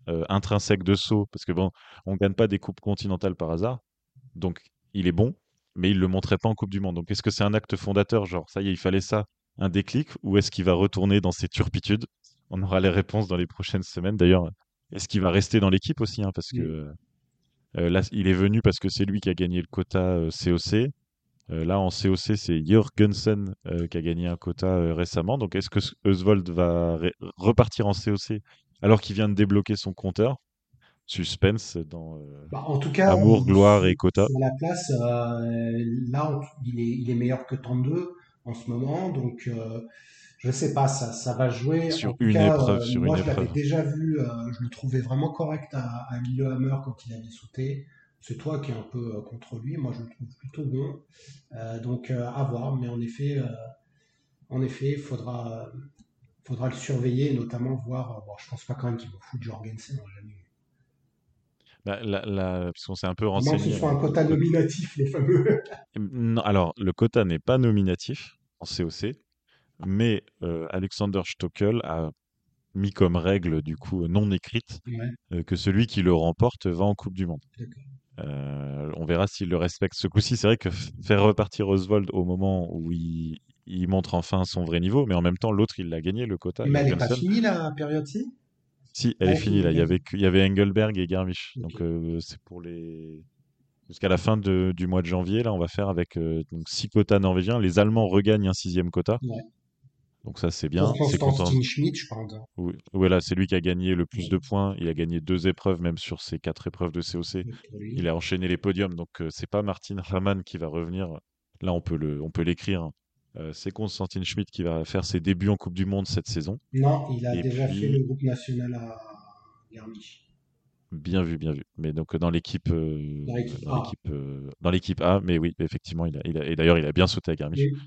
S4: euh, intrinsèque de saut, parce que bon, on gagne pas des coupes continentales par hasard, donc il est bon, mais il le montrait pas en Coupe du Monde. Donc est-ce que c'est un acte fondateur, genre ça y est, il fallait ça, un déclic, ou est-ce qu'il va retourner dans ses turpitudes? On aura les réponses dans les prochaines semaines. D'ailleurs, est-ce qu'il va rester dans l'équipe aussi, hein, parce que
S3: Oui.
S4: euh, là, il est venu parce que c'est lui qui a gagné le quota euh, COC. Euh, là, en COC, c'est Jørgensen euh, qui a gagné un quota euh, récemment. Donc, est-ce que Oswald va repartir en COC alors qu'il vient de débloquer son compteur? Suspense dans euh,
S3: Bah, en tout cas,
S4: Amour, gloire et quota.
S3: la place, euh, là, on- il est, il est meilleur que 32 en ce moment. Donc, euh, je sais pas, ça, ça va jouer.
S4: Sur
S3: en
S4: une
S3: cas,
S4: épreuve,
S3: euh,
S4: sur
S3: moi,
S4: une
S3: je l'avais déjà vu, euh, je le trouvais vraiment correct à, à Lillehammer quand il avait sauté. C'est toi qui es un peu euh, contre lui. Moi, je le trouve plutôt bon. Euh, donc, euh, à voir. Mais en effet, euh, en effet, faudra, faudra le surveiller notamment voir. euh, bon, je pense pas quand même qu'il va foutre Jorgensen. jamais.
S4: Bah, la- la- parce qu'on s'est un peu
S3: moins que ce
S4: renseigné.
S3: soit un
S4: alors,
S3: quota nominatif, les fameux. [laughs]
S4: Non, alors, le quota n'est pas nominatif en COC, mais euh, Alexander Stockel a mis comme règle, du coup, non écrite,
S3: Ouais.
S4: euh, que celui qui le remporte va en Coupe du Monde. Euh, on verra s'il le respecte ce coup-ci. C'est vrai que faire repartir Oswald au moment où il, il montre enfin son vrai niveau, mais en même temps, l'autre, il l'a gagné, le quota.
S3: Mais elle n'est pas finie la période-ci
S4: Si, elle est finie, là. Il y avait, que- il y avait Engelberg et Garmisch. Donc, c'est pour les. Jusqu'à la fin de- du mois de janvier, là, on va faire avec euh, donc six quotas norvégiens. Les Allemands regagnent un sixième quota.
S3: Ouais.
S4: Donc, ça, c'est bien. C'est content.
S3: Constantin Schmidt, je pense.
S4: Oui, voilà, c'est lui qui a gagné le plus de points. Il a gagné deux épreuves, même sur ses quatre épreuves de COC. Il a enchaîné les podiums, donc euh, c'est pas Martin Hamann qui va revenir. Là, on peut le, on peut l'écrire. Euh, c'est Constantin Schmidt qui va faire ses débuts en Coupe du Monde cette saison.
S3: Non, il a
S4: Et
S3: déjà
S4: puis-
S3: fait le groupe national à Garmisch.
S4: Bien vu, bien vu. Mais donc dans l'équipe, euh,
S3: Dans l'équipe
S4: dans
S3: A.
S4: l'équipe, euh, dans l'équipe A. Mais oui, effectivement, il a, il a- et d'ailleurs, il a bien sauté à Garmisch.
S3: Oui.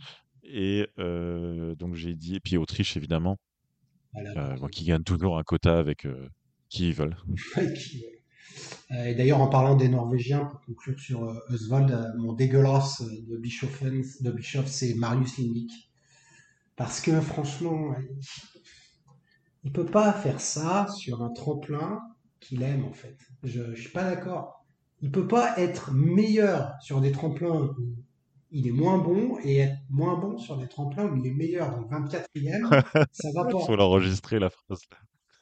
S4: Et euh, donc j'ai dit, et puis Autriche évidemment,
S3: Voilà.
S4: euh, bon, qui gagne toujours un quota avec euh, [laughs] qui ils veulent.
S3: Euh, Et d'ailleurs, en parlant des Norvégiens, pour conclure sur euh, Oswald, euh, mon dégueulasse de Bischoffen, de Bischoff, c'est Marius Lindvik. Parce que franchement, il, il peut pas faire ça sur un tremplin qu'il aime en fait. Je, je suis pas d'accord. il peut pas être meilleur sur des tremplins où il est moins bon et être moins bon sur des tremplins où il est meilleur. Donc 24e, [laughs] ça va pas.
S4: Faut l'enregistrer la phrase.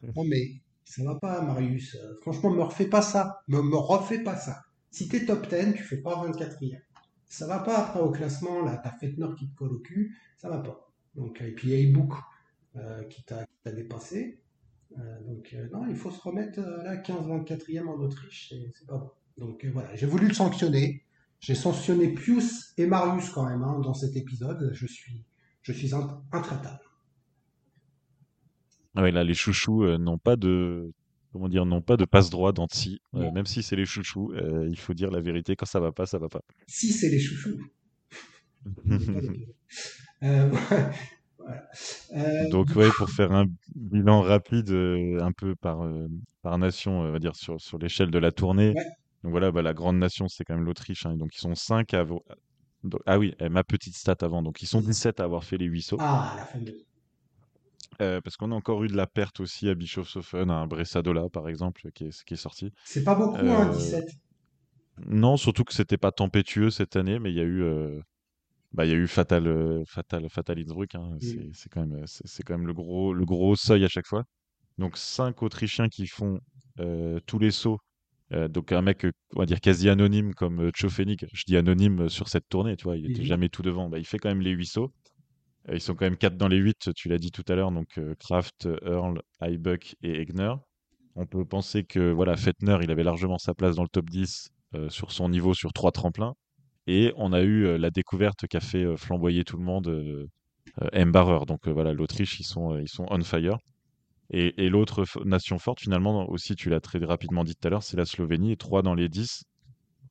S3: Non mais ça va pas, Marius. Franchement, me refais pas ça. Me, me refais pas ça. Si t'es top 10, tu fais pas 24e. Ça va pas après au classement, là, t'as Fettner qui te colle au cul, ça va pas. Donc, et puis il y a Ebook euh, qui t'a dépassé. Euh, donc euh, non, il faut se remettre euh, là 15-24e en Autriche, c'est pas bon. Donc voilà, j'ai voulu le sanctionner. J'ai sanctionné Pius et Marius quand même hein, dans cet épisode. Je suis, je suis int- intraitable.
S4: Ah là, les chouchous euh, n'ont pas de, comment dire, n'ont pas de passe droit d'anti. Euh, même si c'est les chouchous, euh, il faut dire la vérité. Quand ça va pas, ça va pas.
S3: Si c'est les chouchous. [laughs] Euh, [laughs] voilà.
S4: Donc ouais, pour faire un bilan rapide, un peu par par nation, on va dire sur sur l'échelle de la tournée.
S3: Ouais.
S4: Donc voilà, bah, la grande nation, c'est quand même l'Autriche. hein. donc ils sont 5 à avoir... ah oui, ma petite stat avant. Donc ils sont 17 à avoir fait les 8 sauts.
S3: ah, la fameuse.
S4: Euh, parce qu'on a encore eu de la perte aussi à Bischofshofen, à un Bressadola par exemple, qui est, qui est sorti.
S3: C'est pas beaucoup, hein,
S4: Euh,
S3: 17.
S4: Non, surtout que c'était pas tempétueux cette année, mais il y a eu, euh, bah, il y a eu Fatal, euh, Fatal, Fatal Innsbruck. hein. C'est c'est quand même, c'est c'est quand même le gros, le gros seuil à chaque fois. Donc cinq Autrichiens qui font euh, tous les sauts. Euh, donc un mec, euh, on va dire quasi anonyme comme euh, Tchofenik. Je dis anonyme euh, sur cette tournée, tu vois, il était
S3: Mhm.
S4: jamais tout devant. Bah, il fait quand même les huit sauts. Euh, ils sont quand même quatre dans les huit, tu l'as dit tout à l'heure. Donc euh, Kraft, Earl, Heibuck et Egner. On peut penser que voilà, Fettner, il avait largement sa place dans le top 10 euh, sur son niveau sur trois tremplins. Et on a eu euh, la découverte qui a fait euh, flamboyer tout le monde, euh, euh, Mbarer. Donc euh, voilà, l'Autriche, ils sont, euh, ils sont on fire. Et, et l'autre nation forte, finalement, aussi, tu l'as très rapidement dit tout à l'heure, c'est la Slovénie, et 3 dans les 10,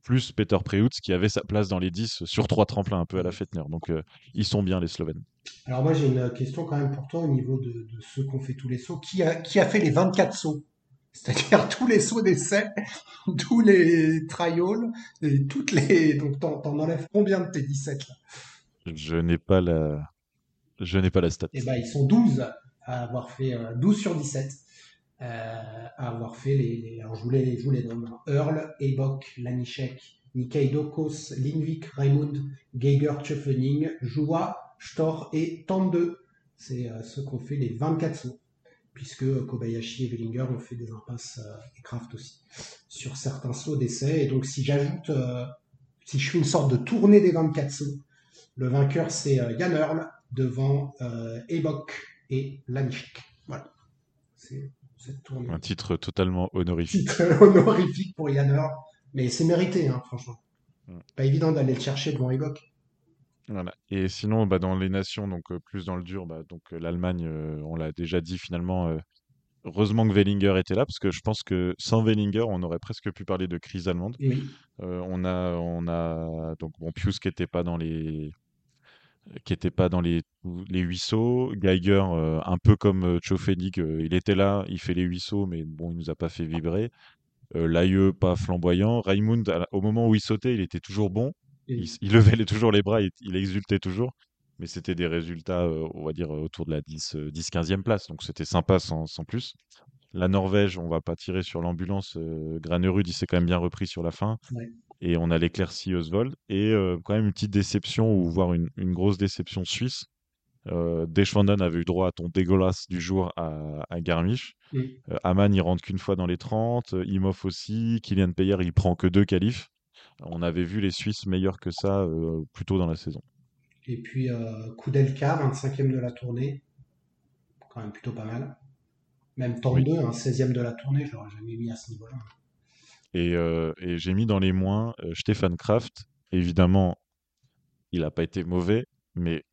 S4: plus Peter Preutz qui avait sa place dans les 10 sur trois tremplins, un peu à la Fettner. Donc euh, ils sont bien, les Slovènes.
S3: Alors moi j'ai une question quand même pour toi au niveau de, de ceux qui ont fait tous les sauts. Qui a, qui a fait les 24 sauts? C'est-à-dire tous les sauts d'essai, [laughs] tous les trials, et toutes les... Donc t'en, t'en enlèves combien de tes 17 là?
S4: Je n'ai pas la, je n'ai pas la stat.
S3: Eh ben ils sont 12 à avoir fait, euh, 12 sur 17, euh, à avoir fait les... alors je vous les, je nomme. hein. Earl, Ebok, Lanišek, Nikaido, Kos, Lindvik, Raimund, Geiger, Tschöfening, Joua, Stor et Tande. C'est euh, ceux qui ont fait les 24 sauts. Puisque Kobayashi et Wellinger ont fait des impasses euh, et Kraft aussi sur certains sauts d'essai. Et donc si j'ajoute, euh, si je fais une sorte de tournée des 24 sauts, le vainqueur c'est euh, Jan Earl devant euh, Ebok et. Voilà. C'est.
S4: Un titre totalement honorifique.
S3: Titre [laughs] honorifique pour Earl. Mais c'est mérité, hein, franchement.
S4: Mm.
S3: Pas évident d'aller le chercher devant Ebok.
S4: Voilà. Et sinon, bah, dans les nations, donc euh, plus dans le dur, bah, donc euh, l'Allemagne, euh, on l'a déjà dit finalement. euh, heureusement que Wellinger était là, parce que je pense que sans Wellinger, on aurait presque pu parler de crise allemande.
S3: Oui.
S4: On a, on a donc bon Pius qui était pas dans les, qui était pas dans les les huit sauts. Geiger, euh, un peu comme euh, Tchofenig, euh, il était là, il fait les huit sauts, mais bon, il nous a pas fait vibrer. Euh, Layeux, pas flamboyant. Raimund, au moment où il sautait, il était toujours bon. Il, levait les- toujours les bras, il, il exultait toujours. Mais c'était des résultats, euh, on va dire, euh, autour de la 10, euh, 10-15e place. Donc c'était sympa sans, sans plus. La Norvège, on va pas tirer sur l'ambulance. Euh, Granerud, il s'est quand même bien repris sur la fin.
S3: Ouais.
S4: Et on a l'éclaircie Oswald. Et euh, quand même une petite déception, ou voire une, une grosse déception suisse. Euh, Deschwanden avait eu droit à ton dégueulasse du jour à, à Garmisch.
S3: Oui.
S4: Euh, Aman, il rentre qu'une fois dans les 30. euh, Imhoff aussi. Kylian Payer, il prend que deux qualifs. On avait vu les Suisses meilleurs que ça euh, plus tôt dans la saison.
S3: Et puis Koudelka, 25e de la tournée. Quand même plutôt pas mal. Même Tande,
S4: Oui.
S3: un 16e de la tournée, je l'aurais jamais mis à ce niveau-là.
S4: Et, euh, et j'ai mis dans les moins euh, Stefan Kraft. Évidemment, il n'a pas été mauvais, mais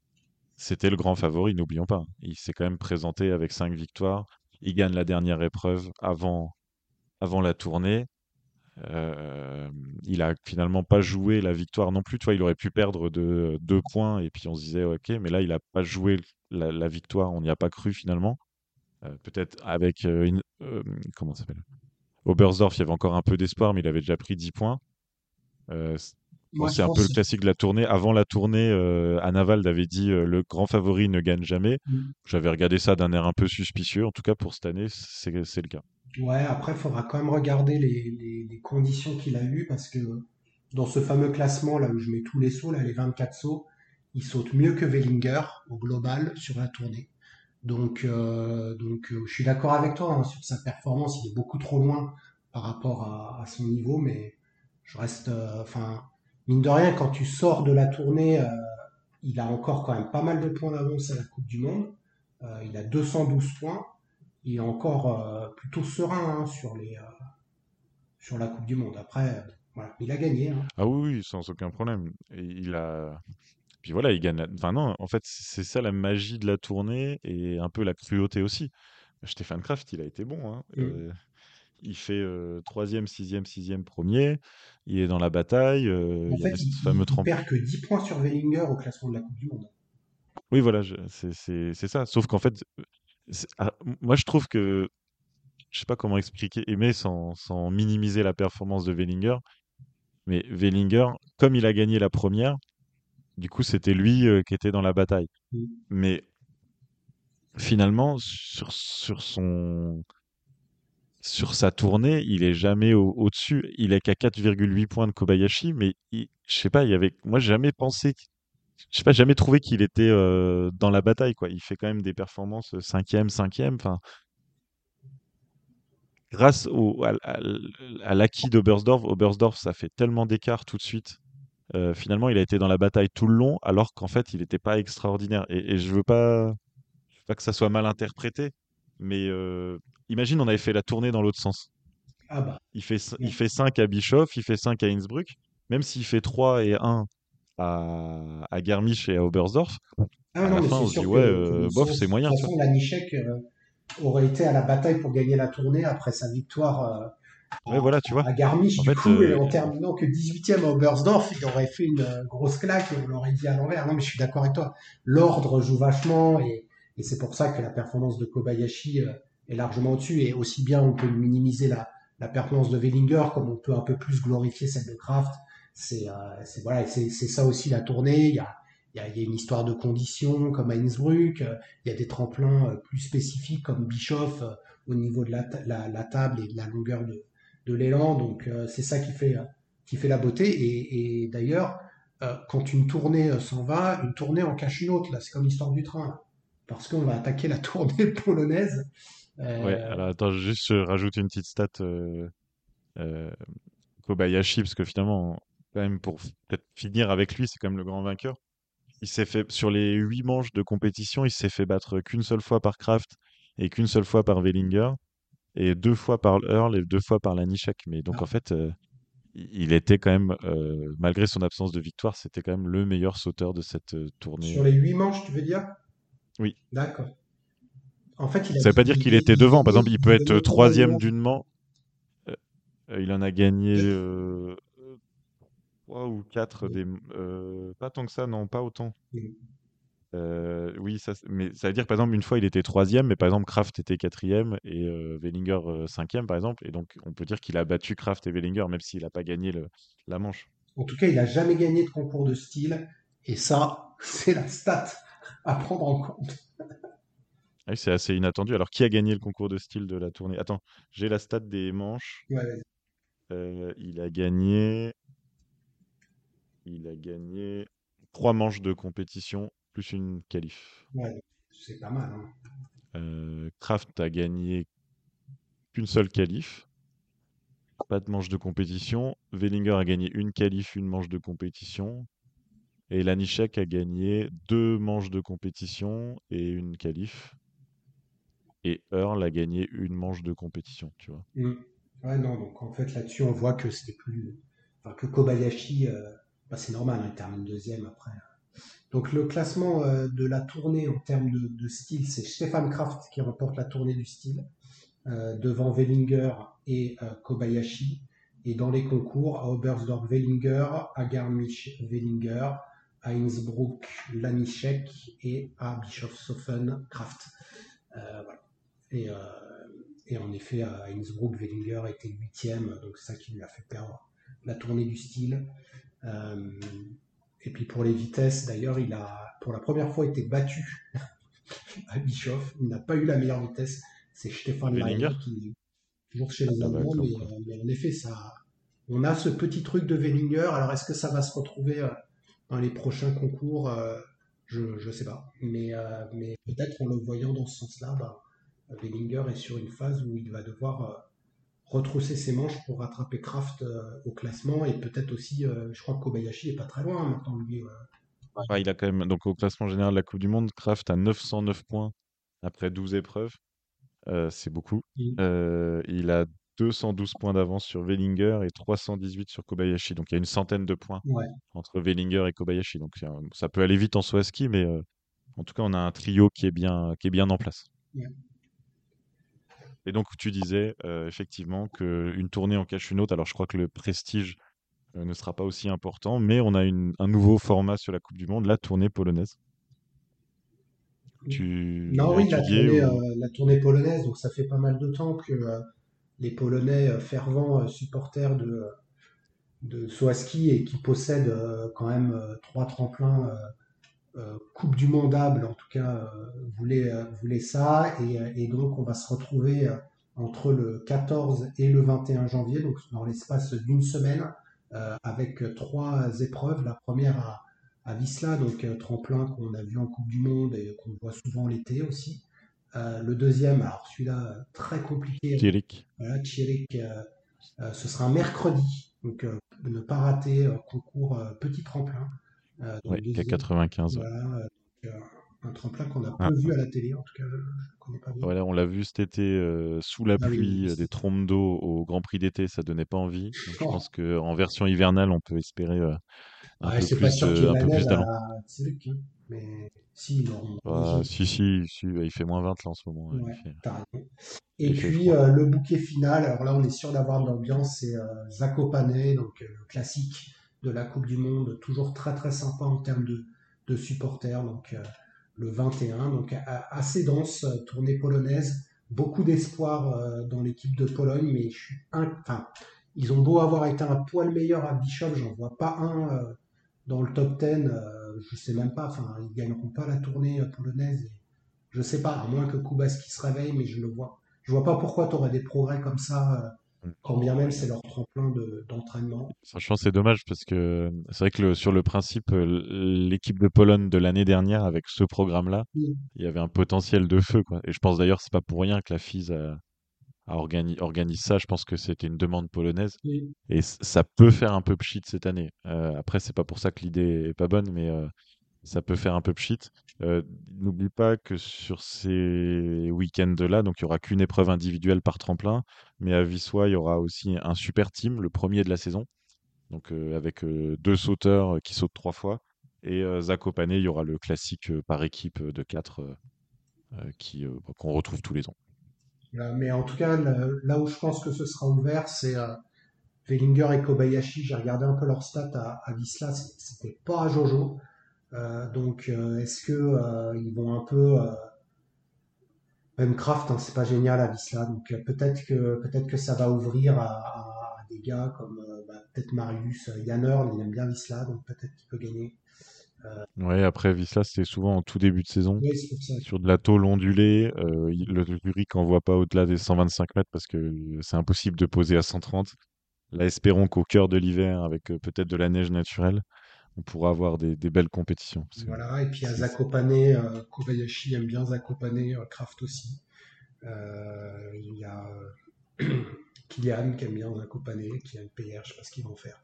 S4: c'était le grand favori, n'oublions pas. Il s'est quand même présenté avec cinq victoires. Il gagne la dernière épreuve avant, avant la tournée. Euh, il a finalement pas joué la victoire non plus. Tu il aurait pu perdre de deux points et puis on se disait ok, mais là il a pas joué la, victoire. On n'y a pas cru finalement. Peut-être avec une, comment s'appelle? Oberstdorf, il y avait encore un peu d'espoir, mais il avait déjà pris 10 points. Euh, c'est un peu le classique de la tournée. Avant la tournée, euh, Anaval avait dit euh, le grand favori ne gagne jamais.
S3: Mm.
S4: J'avais regardé ça d'un air un peu suspicieux. En tout cas, pour cette année, c'est c'est le cas.
S3: Ouais, après, il faudra quand même regarder les, les- les conditions qu'il a eues parce que dans ce fameux classement là où je mets tous les sauts, là, les 24 sauts, il saute mieux que Wellinger au global sur la tournée. Donc, euh, donc euh, je suis d'accord avec toi hein, sur sa performance. Il est beaucoup trop loin par rapport à, son niveau, mais je reste, euh, enfin, mine de rien, quand tu sors de la tournée, il a encore quand même pas mal de points d'avance à la Coupe du Monde. Il a 212 points. Il est encore plutôt serein hein, sur les, sur la Coupe du Monde. Après, il a gagné. hein.
S4: Ah oui, oui, sans aucun problème. Il a. Puis voilà, il gagne. la- Enfin non, en fait, c'est ça la magie de la tournée et un peu la cruauté aussi. Stéphane Kraft, il a été bon. hein.
S3: Mm.
S4: Euh, il fait euh, troisième, sixième, sixième, premier. Il est dans la bataille. euh,
S3: En
S4: il y
S3: fait, perd que 10 points sur Wellinger au classement de la Coupe du Monde.
S4: Oui, voilà, je- c'est c'est- c'est ça. Sauf qu'en fait, c'est- ah, m- moi je trouve que je sais pas comment expliquer, aimer sans, sans minimiser la performance de Wellinger. Mais Wellinger, comme il a gagné la première, du coup c'était lui euh, qui était dans la bataille.
S3: Mm.
S4: Mais finalement, sur, sur son sur sa tournée, il est jamais au- au-dessus. il est qu'à 4,8 points de Kobayashi, mais je sais pas, il y avait, moi j'ai jamais pensé, je sais pas, jamais trouvé qu'il était euh, dans la bataille, quoi. Il fait quand même des performances euh, cinquième, cinquième, enfin, grâce au, à, à l'acquis Oberstdorf, ça fait tellement d'écart tout de suite. Euh, finalement, il a été dans la bataille tout le long, alors qu'en fait, il n'était pas extraordinaire. Et, et je veux pas, je veux pas que ça soit mal interprété, mais euh, imagine, on avait fait la tournée dans l'autre sens.
S3: Ah bah,
S4: Il fait, il fait 5 à Bischoff, il fait 5 à Innsbruck. Même s'il fait 3 et 1 à, à Garmisch et à Oberstdorf,
S3: ah
S4: à
S3: non,
S4: la fin, on se dit,
S3: que,
S4: ouais, euh,
S3: de
S4: bof,
S3: toute
S4: c'est moyen.
S3: façon,
S4: vois.
S3: Lanichek euh, aurait été à la bataille pour gagner la tournée après sa victoire
S4: Ouais, voilà, tu vois.
S3: à Garmisch,
S4: En
S3: du
S4: fait,
S3: coup, et
S4: euh,
S3: en terminant que 18e à Oberstdorf, il aurait fait une euh, grosse claque et on l'aurait dit à l'envers. Non, mais je suis d'accord avec toi. L'ordre joue vachement et, et c'est pour ça que la performance de Kobayashi euh, est largement au-dessus. Et aussi bien on peut minimiser la, la performance de Wellinger comme on peut un peu plus glorifier celle de Kraft. C'est euh, voilà, c'est ça aussi la tournée. Il y a, il y a, il y a une histoire de conditions comme à Innsbruck. Il y a des tremplins plus spécifiques comme Bischoff au niveau de la, la table et de la longueur de, de l'élan. Donc euh, c'est ça qui fait, euh, qui fait la beauté. Et, d'ailleurs, euh, quand une tournée s'en va, une tournée en cache une autre. Là, c'est comme l'histoire du train. Parce qu'on va attaquer la [laughs] tournée polonaise.
S4: Ouais, alors attends, juste rajoute une petite stat Kobayashi, parce que finalement, même, pour peut-être finir avec lui, c'est quand même le grand vainqueur. Il s'est fait, sur les huit manches de compétition, il s'est fait battre qu'une seule fois par Kraft et qu'une seule fois par Wellinger, et deux fois par Earl et deux fois par Lanichek. Mais donc,
S3: Ah.
S4: en fait, euh, il était quand même, euh, malgré son absence de victoire, c'était quand même le meilleur sauteur de cette euh, tournée.
S3: Sur les huit manches, tu veux dire?
S4: Oui.
S3: D'accord. En fait, il a
S4: Ça veut pas dire
S3: il-
S4: qu'il
S3: il-
S4: était
S3: il
S4: devant. Par exemple, il peut
S3: il
S4: être troisième d'une manche. Euh, il en a gagné trois ou quatre des. pas tant que ça, non, pas autant. Euh, oui, ça, mais ça veut dire par exemple, une fois il était troisième, mais par exemple Kraft était quatrième et euh, Wellinger euh, cinquième, par exemple. Et donc, on peut dire qu'il a battu Kraft et Wellinger, même s'il n'a pas gagné le, la manche.
S3: En tout cas, il a jamais gagné de concours de style. Et ça, [laughs] c'est la stat à prendre en compte.
S4: Ah oui, c'est assez inattendu. Alors, qui a gagné le concours de style de la tournée? Attends, j'ai la stat des manches.
S3: Ouais.
S4: Euh, il a gagné. Il a gagné trois manches de compétition plus une qualif.
S3: Ouais, c'est pas mal. hein.
S4: Euh, Kraft a gagné qu'une seule qualif. Pas de manche de compétition. Wellinger a gagné une qualif, une manche de compétition. Et Lanichek a gagné deux manches de compétition et une qualif. Et Earl a gagné une manche de compétition, tu vois.
S3: Mm. Ouais, non, donc en fait là-dessus, on voit que c'était plus. Enfin, que Kobayashi, euh, bah, c'est normal, hein, il termine deuxième après. Donc le classement euh, de la tournée en termes de, style, c'est Stefan Kraft qui remporte la tournée du style, euh, devant Wellinger et euh, Kobayashi. Et dans les concours, à Oberstdorf, Wellinger, à Garmisch, Wellinger, à Innsbruck, Lanichek et à Bischofshofen, Kraft. Et en effet, à Innsbruck, Wellinger était huitième, donc c'est ça qui lui a fait perdre la tournée du style. Et puis pour les vitesses, d'ailleurs, il a pour la première fois été battu [laughs] à Bischoff. Il n'a pas eu la meilleure vitesse. C'est Stefan
S4: Wellinger
S3: Mayer qui. toujours chez les Allemands, mais, euh, mais en effet, ça, on a ce petit truc de Wellinger. Alors, est-ce que ça va se retrouver euh, dans les prochains concours? Euh, je ne sais pas. Mais, mais peut-être en le voyant dans ce sens-là, bah, Wellinger est sur une phase où il va devoir retrousser ses manches pour rattraper Kraft euh, au classement et peut-être aussi, euh, je crois que Kobayashi est pas très loin hein, maintenant, lui. ouais.
S4: Ouais, il a quand même, donc au classement général de la Coupe du Monde, Kraft a 909 points après 12 épreuves. Euh, c'est beaucoup. Euh, il a 212 points d'avance sur Wellinger et 318 sur Kobayashi. Donc il y a une centaine de points
S3: Ouais.
S4: entre Wellinger et Kobayashi. Donc euh, ça peut aller vite en à ski, mais euh, en tout cas, on a un trio qui est bien, qui est bien en place. Et donc, tu disais euh, effectivement qu'une tournée en cache une autre. Alors, je crois que le prestige euh, ne sera pas aussi important, mais on a une- un nouveau format sur la Coupe du Monde, la tournée polonaise. Tu
S3: Non, oui, la tournée,
S4: ou-
S3: euh, la tournée polonaise, donc ça fait pas mal de temps que les Polonais fervents supporters de, de saut à ski et qui possèdent quand même trois tremplins Coupe du Mondable, en tout cas, euh, voulaient, euh, voulaient ça. Et, euh, et donc, on va se retrouver euh, entre le 14 et le 21 janvier, donc dans l'espace d'une semaine, euh, avec euh, trois épreuves. La première à, à Visla, donc euh, tremplin qu'on a vu en Coupe du Monde et qu'on voit souvent l'été aussi. Euh, le deuxième, alors celui-là euh, très compliqué,
S4: Thierry.
S3: voilà, euh, euh, ce sera un mercredi, donc euh, ne pas rater euh, concours euh, petit tremplin. Euh, le
S4: qui a
S3: deuxième.
S4: 95. ouais.
S3: Voilà, euh, donc, euh, un tremplin qu'on a
S4: Ah.
S3: peu vu à la télé, en tout cas, ne pas.
S4: Voilà, on l'a vu cet été euh, sous la
S3: Ah oui,
S4: pluie,
S3: oui,
S4: euh, des trompes d'eau au Grand Prix d'été, ça donnait pas envie. Donc, je pense qu'en version hivernale, on peut espérer euh, un,
S3: Ouais,
S4: peu
S3: pas
S4: plus, euh, un peu plus d'allant.
S3: à mais si, l'auront
S4: Bah, si, si, si, bah, il fait moins 20 là en ce moment. ouais, fait-
S3: Et puis euh, le bouquet final, alors là on est sûr d'avoir de l'ambiance, c'est euh, Zakopane, donc euh, le classique de la Coupe du Monde, toujours très très sympa en termes de, de supporters, donc euh, le 21, donc assez dense, euh, tournée polonaise, beaucoup d'espoir euh, dans l'équipe de Pologne, mais je suis ils ont beau avoir été un poil meilleur à Bishop, j'en vois pas un dans le top 10, euh, je sais même pas, enfin ils gagneront pas la tournée polonaise. et je sais pas, à moins que Kubaski se réveille, mais je le vois. Je vois pas pourquoi tu aurais des progrès comme ça, quand bien même c'est leur tremplin de- d'entraînement.
S4: Franchement, c'est dommage parce que c'est vrai que le- sur le principe, euh, l'équipe de Pologne de l'année dernière, avec ce programme-là,
S3: Mm.
S4: il y avait un potentiel de feu, quoi. Et je pense d'ailleurs, c'est pas pour rien que la FIS a, a organi- organise ça. Je pense que c'était une demande polonaise. Et ça peut faire un peu pchit cette année. Euh, après, c'est pas pour ça que l'idée est pas bonne, mais euh, ça peut faire un peu pchit. Euh, n'oublie pas que sur ces week-ends-là, donc il y aura qu'une épreuve individuelle par tremplin, mais à Vissois, il y aura aussi un super team, le premier de la saison, donc euh, avec euh, deux sauteurs euh, qui sautent trois fois. Et Zakopane, il y aura le classique par équipe de quatre euh, qu'on retrouve tous les ans.
S3: Mais en tout cas, là où je pense que ce sera ouvert, c'est Wellinger et Kobayashi. J'ai regardé un peu leurs stats à, à Wisla, c- c'était pas à Jojo. Euh, donc, euh, est-ce que euh, ils vont un peu euh, même Kraft, hein, c'est pas génial à Wisla, donc euh, peut-être que peut-être que ça va ouvrir à, des gars comme euh, bah, peut-être Marius euh, Janner, il aime bien Wisla, donc peut-être qu'il peut gagner.
S4: Ouais, après Visla, c'était souvent en tout début de saison.
S3: Oui.
S4: Sur de la tôle ondulée, euh, le Zurich n'envoie pas au-delà des 125 mètres parce que c'est impossible de poser à 130. Là, espérons qu'au cœur de l'hiver, avec euh, peut-être de la neige naturelle, on pourra avoir des, des belles compétitions.
S3: Voilà, et puis à Zakopane, euh, Kobayashi aime bien Zakopane, euh, Kraft aussi. Euh, il y a [clears throat] Kylian qui aime bien Zakopane, Kylian PR, je sais pas ce qu'ils vont faire.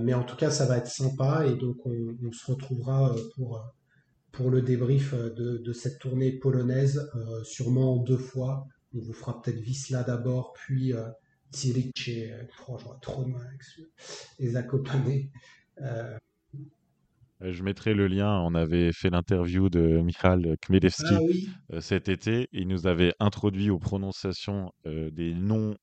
S3: Mais en tout cas, ça va être sympa et donc on, on se retrouvera pour, pour le débrief de, de cette tournée polonaise, sûrement en deux fois. On vous fera peut-être Wisla d'abord, puis Zurich et oh, j'aurais trop de mal avec ce- et Zakopane. Euh,
S4: Euh, Je mettrai le lien. On avait fait l'interview de Michal
S3: ah oui,
S4: euh, cet été. Il nous avait introduit aux prononciations euh, des noms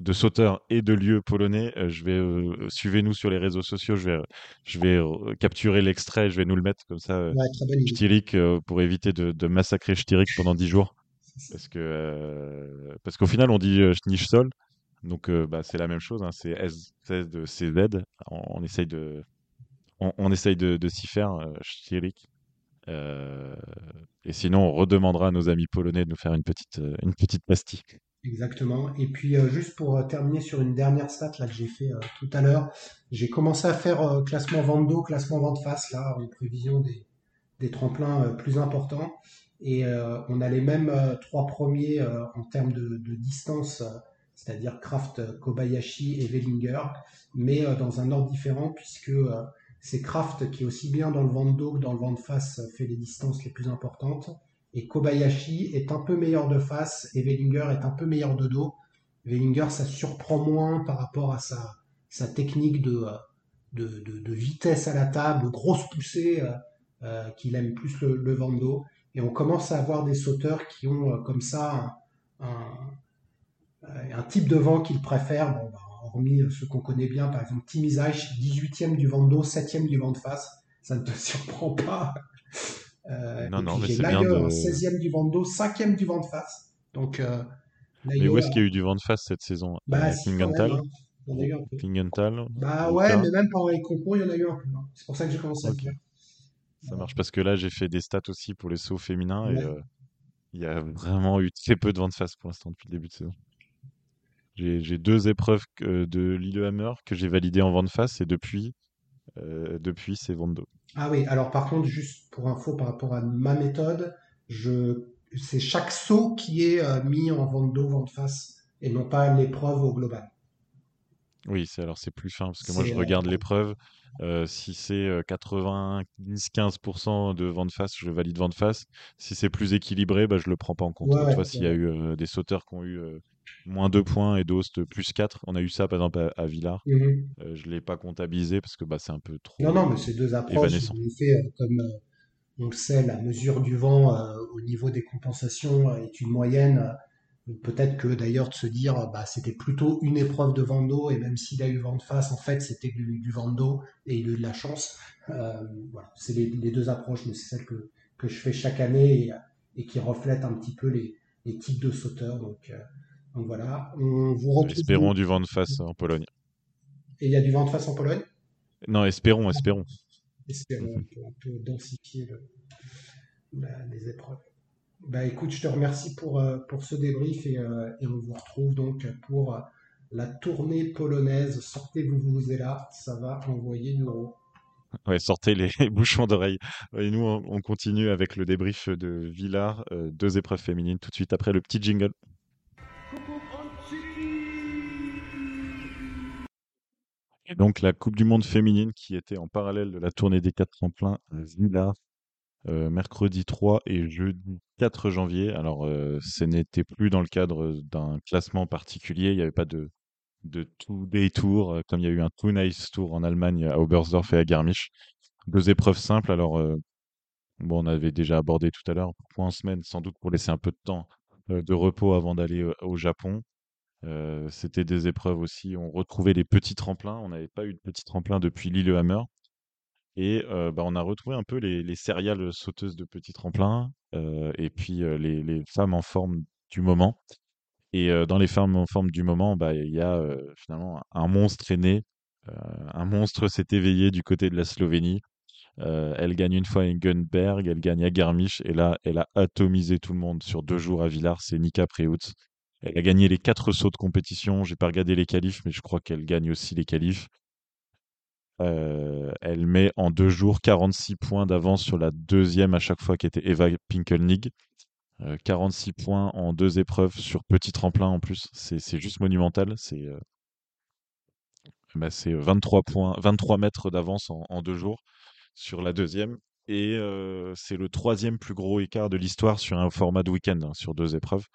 S4: de sauteurs et de lieux polonais. Euh, je vais euh, suivez-nous sur les réseaux sociaux. Je vais, je vais euh, capturer l'extrait. Je vais nous le mettre comme ça. euh,
S3: ouais, très bonne idée.
S4: Stirik euh, pour éviter de, de massacrer Stirik pendant 10 jours. Parce que euh, parce qu'au final, on dit euh, Schnitzsol. Donc, euh, bah, c'est la même chose. hein, c'est S, c'est de CZ. On, on essaye de, on, essaye de, s'y faire, euh, Stirik. Euh, et sinon, on redemandera à nos amis polonais de nous faire une petite, euh, une petite pastille.
S3: Exactement. Et puis juste pour terminer sur une dernière stat là que j'ai fait tout à l'heure, j'ai commencé à faire classement vente d'eau, classement vente face là en prévision des, des tremplins plus importants. Et on a les mêmes trois premiers en termes de, de distance, c'est-à-dire Kraft, Kobayashi et Wellinger, mais dans un ordre différent puisque c'est Kraft qui aussi bien dans le vent d'eau que dans le vent de face fait les distances les plus importantes. Et Kobayashi est un peu meilleur de face et Wellinger est un peu meilleur de dos. Wellinger, ça surprend moins par rapport à sa, sa technique de, de, de, de vitesse à la table, grosse poussée, euh, euh, qu'il aime plus le, vent d'eau. Et on commence à avoir des sauteurs qui ont euh, comme ça un, type de vent qu'ils préfèrent. Bah, hormis ceux qu'on connaît bien, par exemple Tim Isaich, 18e du vent d'eau, 7e du vent de face. Ça ne te [laughs] surprend pas. Euh,
S4: Non, non, mais c'est bien
S3: Lager,
S4: de.
S3: 16e du vent d'eau, 5e du vent de face. Donc euh,
S4: Mais où est-ce qu'il y a eu du vent de face cette saison?
S3: bah quand même,
S4: Klingenthal?
S3: hein.
S4: Klingenthal?
S3: Bah ouais, mais même pendant les concours, il y en a eu un peu. hein. C'est pour ça que j'ai commencé à le
S4: Ok,
S3: dire.
S4: ça marche parce que là j'ai fait des stats aussi pour les sauts féminins et euh, il y a vraiment eu très peu de vent de face pour l'instant depuis le début de saison. J'ai deux épreuves de Lillehammer que j'ai validées en vent de face et depuis, euh, depuis c'est dos.
S3: Ah oui, alors par contre, juste pour info par rapport à ma méthode, je c'est chaque saut qui est euh, mis en vente d'eau, vente face, et non pas l'épreuve au global.
S4: Oui, c'est alors c'est plus fin parce que moi je
S3: euh,
S4: regarde l'épreuve. euh, si c'est euh, 90-15% de vent de face, je valide vent de face. Si c'est plus équilibré, bah, je le prends pas en compte.
S3: ouais,
S4: vois, s'il y a eu euh, des sauteurs qui ont eu euh, moins 2 points et d'autres plus 4, on a eu ça par exemple à, à Villars.
S3: Mhm.
S4: Euh, je l'ai pas comptabilisé parce que bah, c'est un peu
S3: Non, non,
S4: trop
S3: mais ces deux approches, en effet, euh, comme euh, on le sait, la mesure du vent au niveau des compensations est une moyenne. Peut-être que d'ailleurs de se dire, bah, c'était plutôt une épreuve de vent d'eau, et même s'il a eu vent de face, en fait, c'était du, du vent d'eau, et il a eu de la chance. Voilà, c'est les, les deux approches, mais c'est celle que, que je fais chaque année et, et qui reflète un petit peu les, les types de sauteurs. Donc, donc voilà, on vous retrouve.
S4: Espérons du vent de face en Pologne.
S3: Et il y a du vent de face en Pologne?
S4: Non, espérons, espérons.
S3: Espérons un peu, un peu densifier le- la- les épreuves. Bah écoute, je te remercie pour, euh, pour ce débrief et, euh, et on vous retrouve donc pour euh, la tournée polonaise. Sortez vous vous êtes là, ça va envoyer du gros.
S4: Ouais, sortez les [laughs] bouchons d'oreilles. Et nous, on, on continue avec le débrief de Villars, euh, deux épreuves féminines, tout de suite après le petit jingle. Donc la Coupe du Monde féminine qui était en parallèle de la tournée des quatre tremplins à euh, mercredi 3 et jeudi 4 janvier. Alors, euh, ce n'était plus dans le cadre d'un classement particulier, il n'y avait pas de, de two-day tour, euh, comme il y a eu un Two Nights Tour en Allemagne à Oberstdorf et à Garmisch. Deux épreuves simples. Alors, bon, on avait déjà abordé tout à l'heure, point en semaine, sans doute pour laisser un peu de temps de repos avant d'aller au Japon. C'était des épreuves aussi. On retrouvait les petits tremplins. On n'avait pas eu de petits tremplins depuis Lillehammer. Et bah, on a retrouvé un peu les, les céréales sauteuses de petits tremplins et puis les, les femmes en forme du moment. Et dans les femmes en forme du moment, bah, il y a finalement un monstre est né. Euh, un monstre s'est éveillé du côté de la Slovénie. Elle gagne une fois à Gunberg, elle gagne à Garmisch, et là, elle a atomisé tout le monde sur deux jours à Villars. C'est Nika Preutz. Elle a gagné les quatre sauts de compétition. J'ai pas regardé les qualifs, mais je crois qu'elle gagne aussi les qualifs. Euh, elle met en deux jours 46 points d'avance sur la deuxième à chaque fois qui était Eva Pinkelnig. Euh, 46 points en deux épreuves sur petit tremplin en plus. C'est juste monumental. C'est euh, bah, 23 points, 23 mètres d'avance en, deux jours sur la deuxième. Et euh, c'est le troisième plus gros écart de l'histoire sur un format de week-end, hein, sur deux épreuves.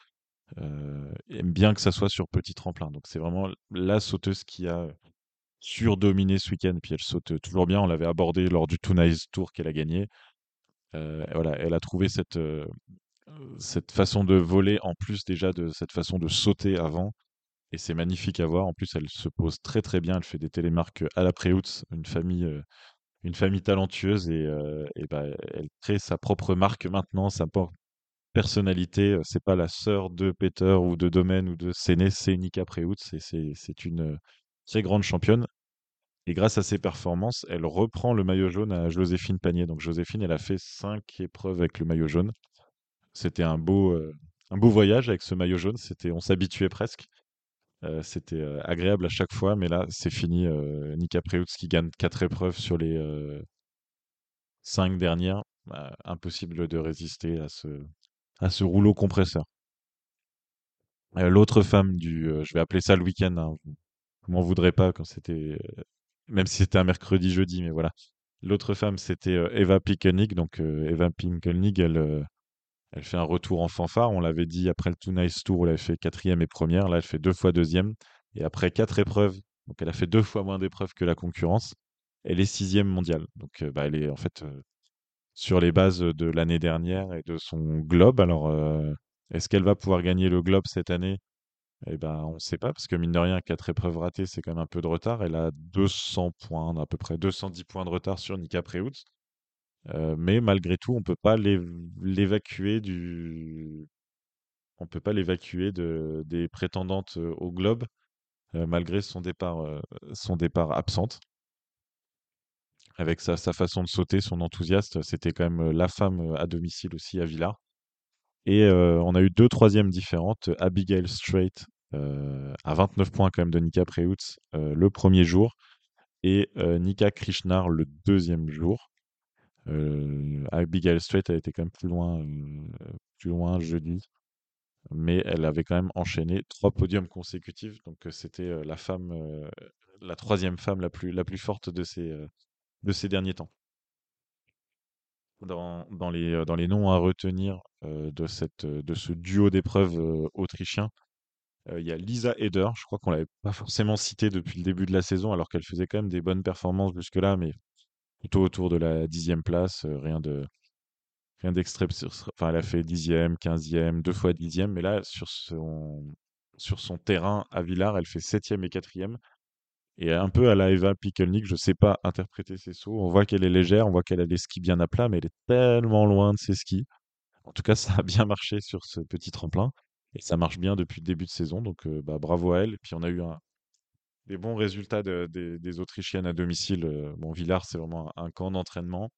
S4: Euh, aime bien que ça soit sur petit tremplin. Donc c'est vraiment la sauteuse qui a surdominé ce week-end. Puis elle saute toujours bien. On l'avait abordé lors du Nice Tour qu'elle a gagné. Euh, voilà, elle a trouvé cette, euh, cette façon de voler en plus déjà de cette façon de sauter avant. Et c'est magnifique à voir. En plus, elle se pose très très bien. Elle fait des télémarques à la Préoutz, une famille, euh, une famille talentueuse et, euh, et bah, elle crée sa propre marque maintenant, sa personnalité. Euh, C'est pas la sœur de Peter ou de Domaine ou de Séné, c'est Nika Preutz. et c'est c'est une euh, très grande championne. Et grâce à ses performances, elle reprend le maillot jaune à Joséphine Panier. Donc Joséphine, elle a fait cinq épreuves avec le maillot jaune. C'était un beau, euh, voyage avec ce maillot jaune. C'était, on s'habituait presque. C'était agréable à chaque fois, mais là, c'est fini. Nika Preutz qui gagne quatre épreuves sur les cinq dernières. Bah, impossible de résister à ce, à ce rouleau compresseur. Euh, L'autre femme du, euh, je vais appeler ça le week-end, hein, vous, m'en voudrez pas quand c'était, euh, même si c'était un mercredi, jeudi, mais voilà. L'autre femme, c'était Eva Pinkelnick. Donc Eva Pinkelnick, elle, elle fait un retour en fanfare. On l'avait dit après le Too Nice Tour, elle avait fait quatrième et première. Là, elle fait deux fois deuxième. Et après quatre épreuves, donc elle a fait deux fois moins d'épreuves que la concurrence. Elle est sixième mondiale. Donc bah, elle est en fait sur les bases de l'année dernière et de son globe. Alors, euh, est-ce qu'elle va pouvoir gagner le globe cette année? Eh ben, on ne sait pas, parce que mine de rien, quatre épreuves ratées, c'est quand même un peu de retard. Elle a 200 points, à peu près 210 points de retard sur Nika Preutz. Euh, mais malgré tout, on peut pas l'év- l'évacuer du, on peut pas l'évacuer de, des prétendantes euh, au globe, malgré son départ, son départ absente. Avec sa, façon de sauter, son enthousiasme, c'était quand même euh, la femme euh, à domicile aussi à Villars. Et euh, on a eu deux troisièmes différentes. Abigail Strait euh, à 29 points quand même de Nika Preutz le premier jour et Nika Krishnar le deuxième jour. Abigail Strait a été quand même plus loin, plus loin jeudi, mais elle avait quand même enchaîné trois podiums consécutifs. Donc c'était la femme, la troisième femme la plus, la plus forte de ces, de ces derniers temps. Dans, les, euh, dans les noms à retenir euh, de, cette, euh, de ce duo d'épreuves euh, autrichien, il y a Lisa Eder, je crois qu'on l'avait pas forcément citée depuis le début de la saison, alors qu'elle faisait quand même des bonnes performances jusque-là, mais plutôt autour de la dixième place, rien de rien d'extrême. Enfin, elle a fait dixième, quinzième, deux fois dixième, mais là, sur son, sur son terrain à Villars, elle fait septième et quatrième. Et un peu à la Eva Pikelnik, je sais pas interpréter ses sauts. On voit qu'elle est légère, on voit qu'elle a les skis bien à plat, mais elle est tellement loin de ses skis. En tout cas, [laughs] ça a bien marché sur ce petit tremplin. Et ça marche bien depuis le début de saison, donc euh, bah, bravo à elle. Puis on a eu des bons résultats de- des, des Autrichiennes à domicile. Euh, Bon, Villars, c'est vraiment un, camp d'entraînement.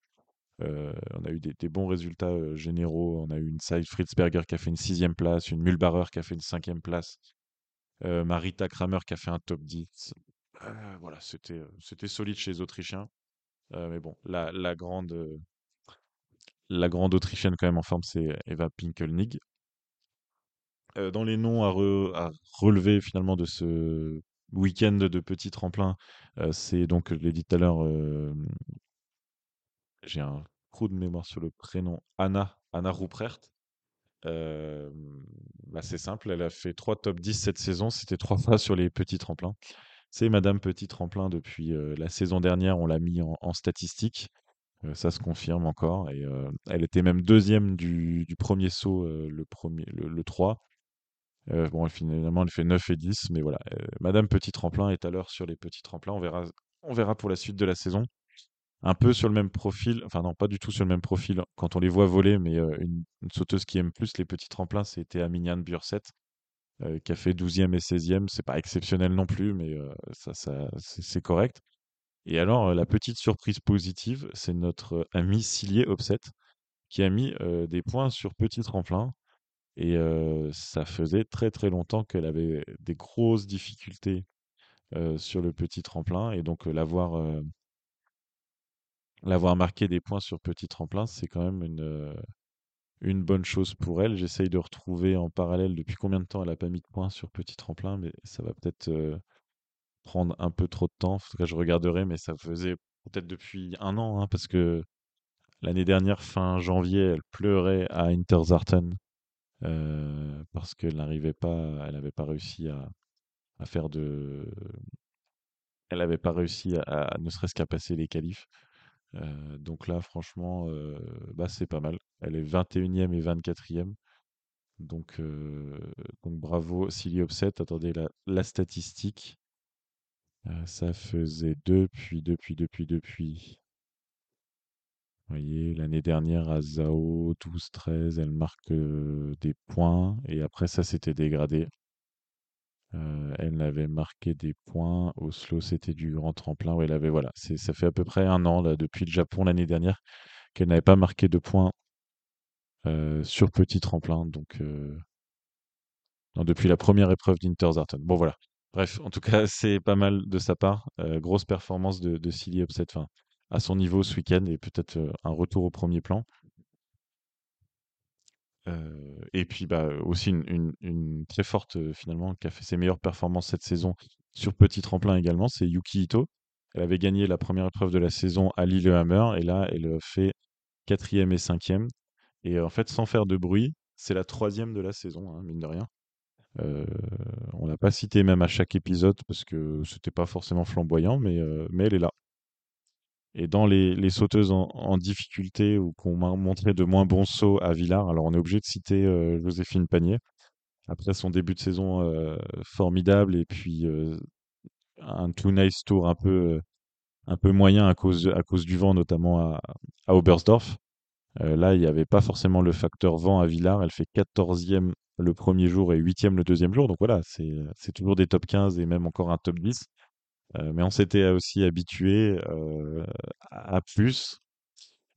S4: Euh, on a eu des, des bons résultats généraux. On a eu une Saïd Fritzberger qui a fait une sixième place, une Mühlbarer qui a fait une cinquième place, Marita Kramer qui a fait un top 10. Euh, voilà, c'était c'était solide chez les Autrichiens. Mais bon, la, grande, la grande Autrichienne quand même en forme, c'est Eva Pinkelnig. Dans les noms à, re- à relever finalement de ce week-end de petit tremplin, euh, c'est donc, je l'ai dit tout à l'heure, j'ai un trou de mémoire sur le prénom, Anna, Anna Ruprecht. Bah, c'est simple, elle a fait trois top 10 cette saison, c'était trois [laughs] fois sur les petits tremplins. C'est Madame Petit Tremplin depuis la saison dernière, on l'a mis en, statistique. Ça se confirme encore. Elle était même deuxième du, premier saut, le, premier, le, le 3. Euh, bon, finalement, elle fait 9 et 10, mais voilà. Madame Petit Tremplin est à l'heure sur les petits tremplins. On verra, pour la suite de la saison. Un peu sur le même profil, enfin non, pas du tout sur le même profil quand on les voit voler, mais une, sauteuse qui aime plus les petits tremplins, c'était Aminiane Burset, euh, qui a fait 12e et 16e. C'est pas exceptionnel non plus, mais euh, ça, c'est correct. Et alors, euh, la petite surprise positive, c'est notre ami Cilier Opset, qui a mis des points sur petit tremplin. Et ça faisait très très longtemps qu'elle avait des grosses difficultés sur le petit tremplin. Et donc, l'avoir l'avoir marqué des points sur petit tremplin, c'est quand même une, une bonne chose pour elle. J'essaye de retrouver en parallèle depuis combien de temps elle n'a pas mis de points sur petit tremplin, mais ça va peut-être euh, prendre un peu trop de temps. En tout cas, je regarderai, mais ça faisait peut-être depuis un an, hein, parce que l'année dernière, fin janvier, elle pleurait à Interzarten euh, parce qu'elle n'arrivait pas, elle n'avait pas réussi à, faire de, elle n'avait pas réussi à, à- ne serait-ce qu'à passer les qualifs. Euh, donc là, franchement, euh, bah, c'est pas mal. Elle est 21e et 24e. Donc, euh, donc bravo, Silly Offset. Attendez la, la statistique. Ça faisait depuis, depuis, depuis, depuis. Vous voyez, l'année dernière, à Zao, 12-13, elle marque des points. Et après, ça s'était dégradé. Euh, elle avait marqué des points. Oslo, c'était du grand tremplin. Elle avait, voilà, ça fait à peu près un an, depuis le Japon l'année dernière, qu'elle n'avait pas marqué de points euh, sur petit tremplin. Donc, euh, depuis la première épreuve d'Interzarten. Bon voilà. Bref, en tout cas, c'est pas mal de sa part. grosse performance de, de Silly Upset à son niveau ce week-end et peut-être un retour au premier plan. Et puis bah, aussi une, très forte finalement qui a fait ses meilleures performances cette saison sur petit tremplin également, c'est Yuki Ito. Elle avait gagné la première épreuve de la saison à Lillehammer et là elle fait quatrième et cinquième. Et en fait, sans faire de bruit, c'est la troisième de la saison, hein, mine de rien. Euh, on n'a pas cité même à chaque épisode parce que c'était pas forcément flamboyant, mais elle est là. Et dans les, sauteuses en, difficulté ou qu'on m'a montré de moins bons sauts à Villars, alors on est obligé de citer euh, Joséphine Panier. Après son début de saison formidable et puis un too nice tour un peu, un peu moyen à cause, à cause du vent, notamment à, à Oberstdorf. là, il n'y avait pas forcément le facteur vent à Villars. Elle fait 14e le premier jour et huitième le deuxième jour. Donc voilà, c'est toujours des top 15 et même encore un top 10. Euh, mais on s'était aussi habitué euh, à plus.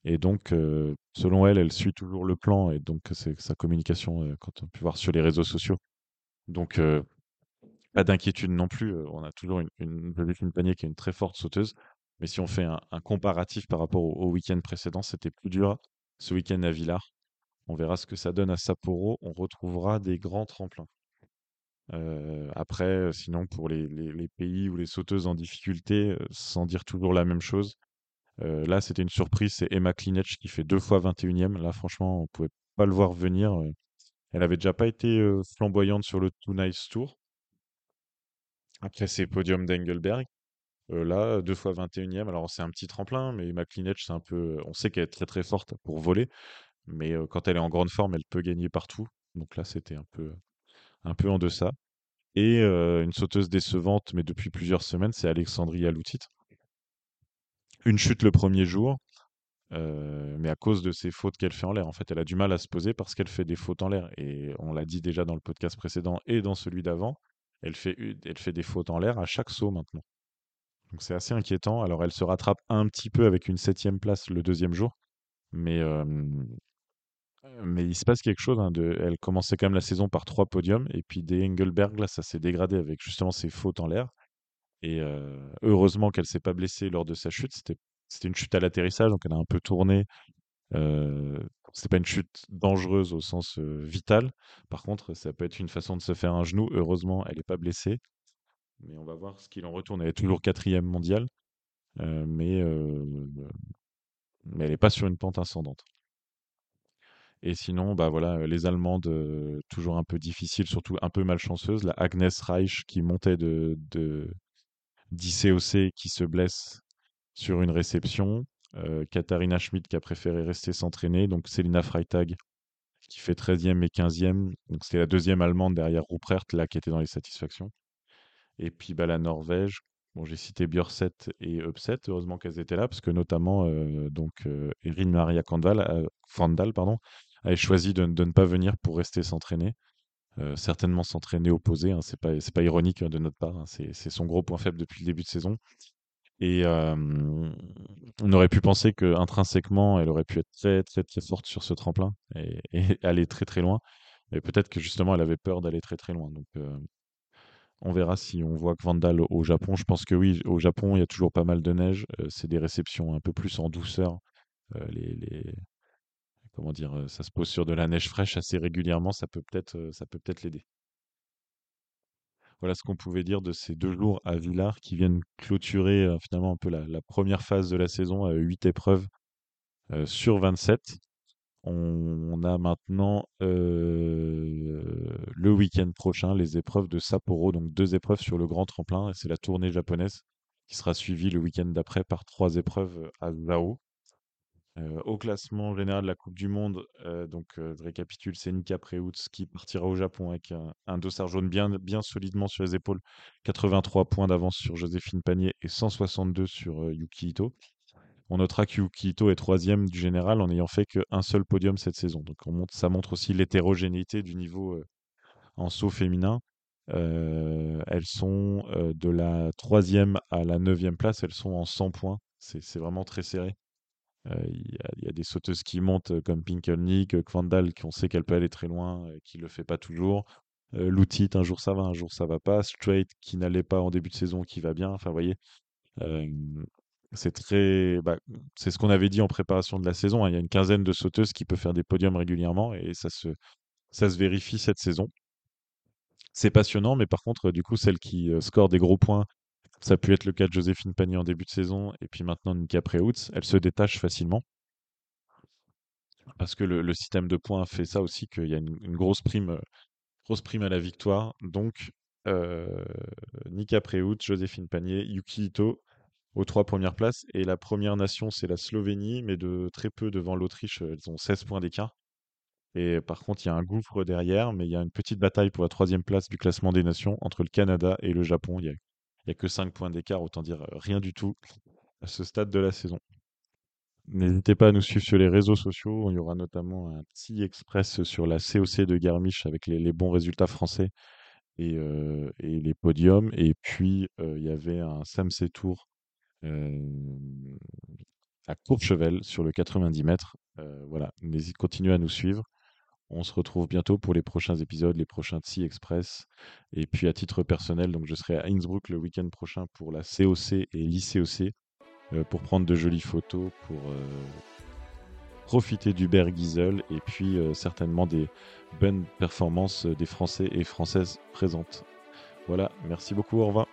S4: Et donc, euh, selon elle, elle suit toujours le plan et donc c'est sa communication quand on peut voir sur les réseaux sociaux. Donc, pas d'inquiétude non plus. On a toujours une, une, Panier qui est une très forte sauteuse. Mais si on fait un, comparatif par rapport au, au week-end précédent, c'était plus dur ce week-end à Villars. On verra ce que ça donne à Sapporo. On retrouvera des grands tremplins. Euh, après, euh, sinon, pour les, pays ou les sauteuses en difficulté, euh, sans dire toujours la même chose, là, c'était une surprise. C'est Emma Klinech qui fait deux fois 21e. Là, franchement, on pouvait pas le voir venir. Elle avait déjà pas été flamboyante sur le Too Nice Tour. Après ses podiums d'Engelberg. là, deux fois 21e. Alors, c'est un petit tremplin, mais Emma Klinech, c'est un peu. On sait qu'elle est très très forte pour voler. Mais quand elle est en grande forme, elle peut gagner partout. Donc là, c'était un peu, un peu en deçà. Et une sauteuse décevante, mais depuis plusieurs semaines, c'est Alexandria Loutit. Une chute le premier jour, mais à cause de ses fautes qu'elle fait en l'air. En fait, elle a du mal à se poser parce qu'elle fait des fautes en l'air. Et on l'a dit déjà dans le podcast précédent et dans celui d'avant, elle fait, elle fait des fautes en l'air à chaque saut maintenant. Donc c'est assez inquiétant. Alors elle se rattrape un petit peu avec une septième place le deuxième jour. Mais mais il se passe quelque chose. Hein, elle commençait quand même la saison par trois podiums. Et puis des Engelberg, là, ça s'est dégradé avec justement ses fautes en l'air. Et heureusement qu'elle s'est pas blessée lors de sa chute. C'était, c'était une chute à l'atterrissage, donc elle a un peu tourné. Euh, c'est pas une chute dangereuse au sens vital. Par contre, ça peut être une façon de se faire un genou. Heureusement, elle n'est pas blessée. Mais on va voir ce qu'il en retourne. Elle est toujours quatrième mondiale. mais, mais elle n'est pas sur une pente ascendante. Et sinon, bah voilà, les Allemandes, toujours un peu difficiles, surtout un peu malchanceuses. La Agnes Reich qui montait de, de d'ICOC qui se blesse sur une réception. Katharina Schmidt qui a préféré rester s'entraîner. Donc Selina Freitag qui fait 13e et 15e. Donc c'était la deuxième Allemande derrière Ruprecht, là qui était dans les satisfactions. Et puis bah, la Norvège. Bon, j'ai cité Björset et Upset, heureusement qu'elles étaient là, parce que notamment donc Erin Maria Kandal, Vandal pardon, avait choisi de, ne pas venir pour rester s'entraîner. Euh, certainement s'entraîner opposé, hein, c'est pas ironique hein, de notre part, hein, c'est son gros point faible depuis le début de saison. Et on aurait pu penser que intrinsèquement, elle aurait pu être très très très forte sur ce tremplin et, [laughs] aller très très loin. Mais peut-être que justement, elle avait peur d'aller très très loin. Donc on verra si on voit que Vandal au Japon. Je pense que oui, au Japon, il y a toujours pas mal de neige. Euh, c'est des réceptions un peu plus en douceur. Euh, comment dire, euh, ça se pose sur de la neige fraîche assez régulièrement, ça peut peut-être euh, ça peut peut-être l'aider. Voilà ce qu'on pouvait dire de ces deux jours à Villars qui viennent clôturer euh, finalement un peu la, première phase de la saison à 8 épreuves sur 27. On, a maintenant le week-end prochain les épreuves de Sapporo, donc deux épreuves sur le grand tremplin, et c'est la tournée japonaise qui sera suivie le week-end d'après par trois épreuves à Zao. Au classement général de la Coupe du Monde, donc récapitule, c'est Nika Preutz qui partira au Japon avec un, dossard jaune bien, solidement sur les épaules, 83 points d'avance sur Joséphine Panier et 162 sur Yuki Ito. On notera que Yuki Ito est troisième du général en n'ayant fait qu'un seul podium cette saison. Donc ça montre aussi l'hétérogénéité du niveau en saut féminin. elles sont de la troisième à la neuvième place, elles sont en 100 points. C'est vraiment très serré. Euh, il y, a des sauteuses qui montent euh, comme Pinkelnick, Kvandal, qui on sait qu'elle peut aller très loin, et qui le fait pas toujours. Euh, Loutit, un jour ça va, un jour ça va pas. Straight qui n'allait pas en début de saison, qui va bien. Enfin, vous voyez, euh, c'est très, bah, c'est ce qu'on avait dit en préparation de la saison. hein. Il y a une quinzaine de sauteuses qui peuvent faire des podiums régulièrement et ça se, ça se vérifie cette saison. C'est passionnant, mais par contre, du coup, celle qui euh, score des gros points, ça a pu être le cas de Joséphine Panier en début de saison et puis maintenant Nika Preutz, elle se détache facilement parce que le, système de points fait ça aussi, qu'il y a une, grosse prime, à la victoire. Donc, euh, Nika Preutz, Joséphine Panier, Yuki Ito aux trois premières places. Et la première nation, c'est la Slovénie, mais de très peu devant l'Autriche. Elles ont 16 points d'écart. Et par contre, il y a un gouffre derrière, mais il y a une petite bataille pour la troisième place du classement des nations entre le Canada et le Japon. Il y a que 5 points d'écart, autant dire rien du tout à ce stade de la saison. N'hésitez pas à nous suivre sur les réseaux sociaux. Il y aura notamment un petit express sur la COC de Garmisch avec les, bons résultats français et, les podiums. Et puis, il y avait un Samsé Tour euh, à Courchevel sur le 90 mètres. Voilà, n'hésitez continuez à nous suivre. On se retrouve bientôt pour les prochains épisodes, les prochains TSI Express. Et puis à titre personnel, donc je serai à Innsbruck le week-end prochain pour la COC et l'ICOC euh, pour prendre de jolies photos, pour euh, profiter du Bergiesel et puis euh, certainement des bonnes performances des Français et Françaises présentes. Voilà, merci beaucoup, au revoir.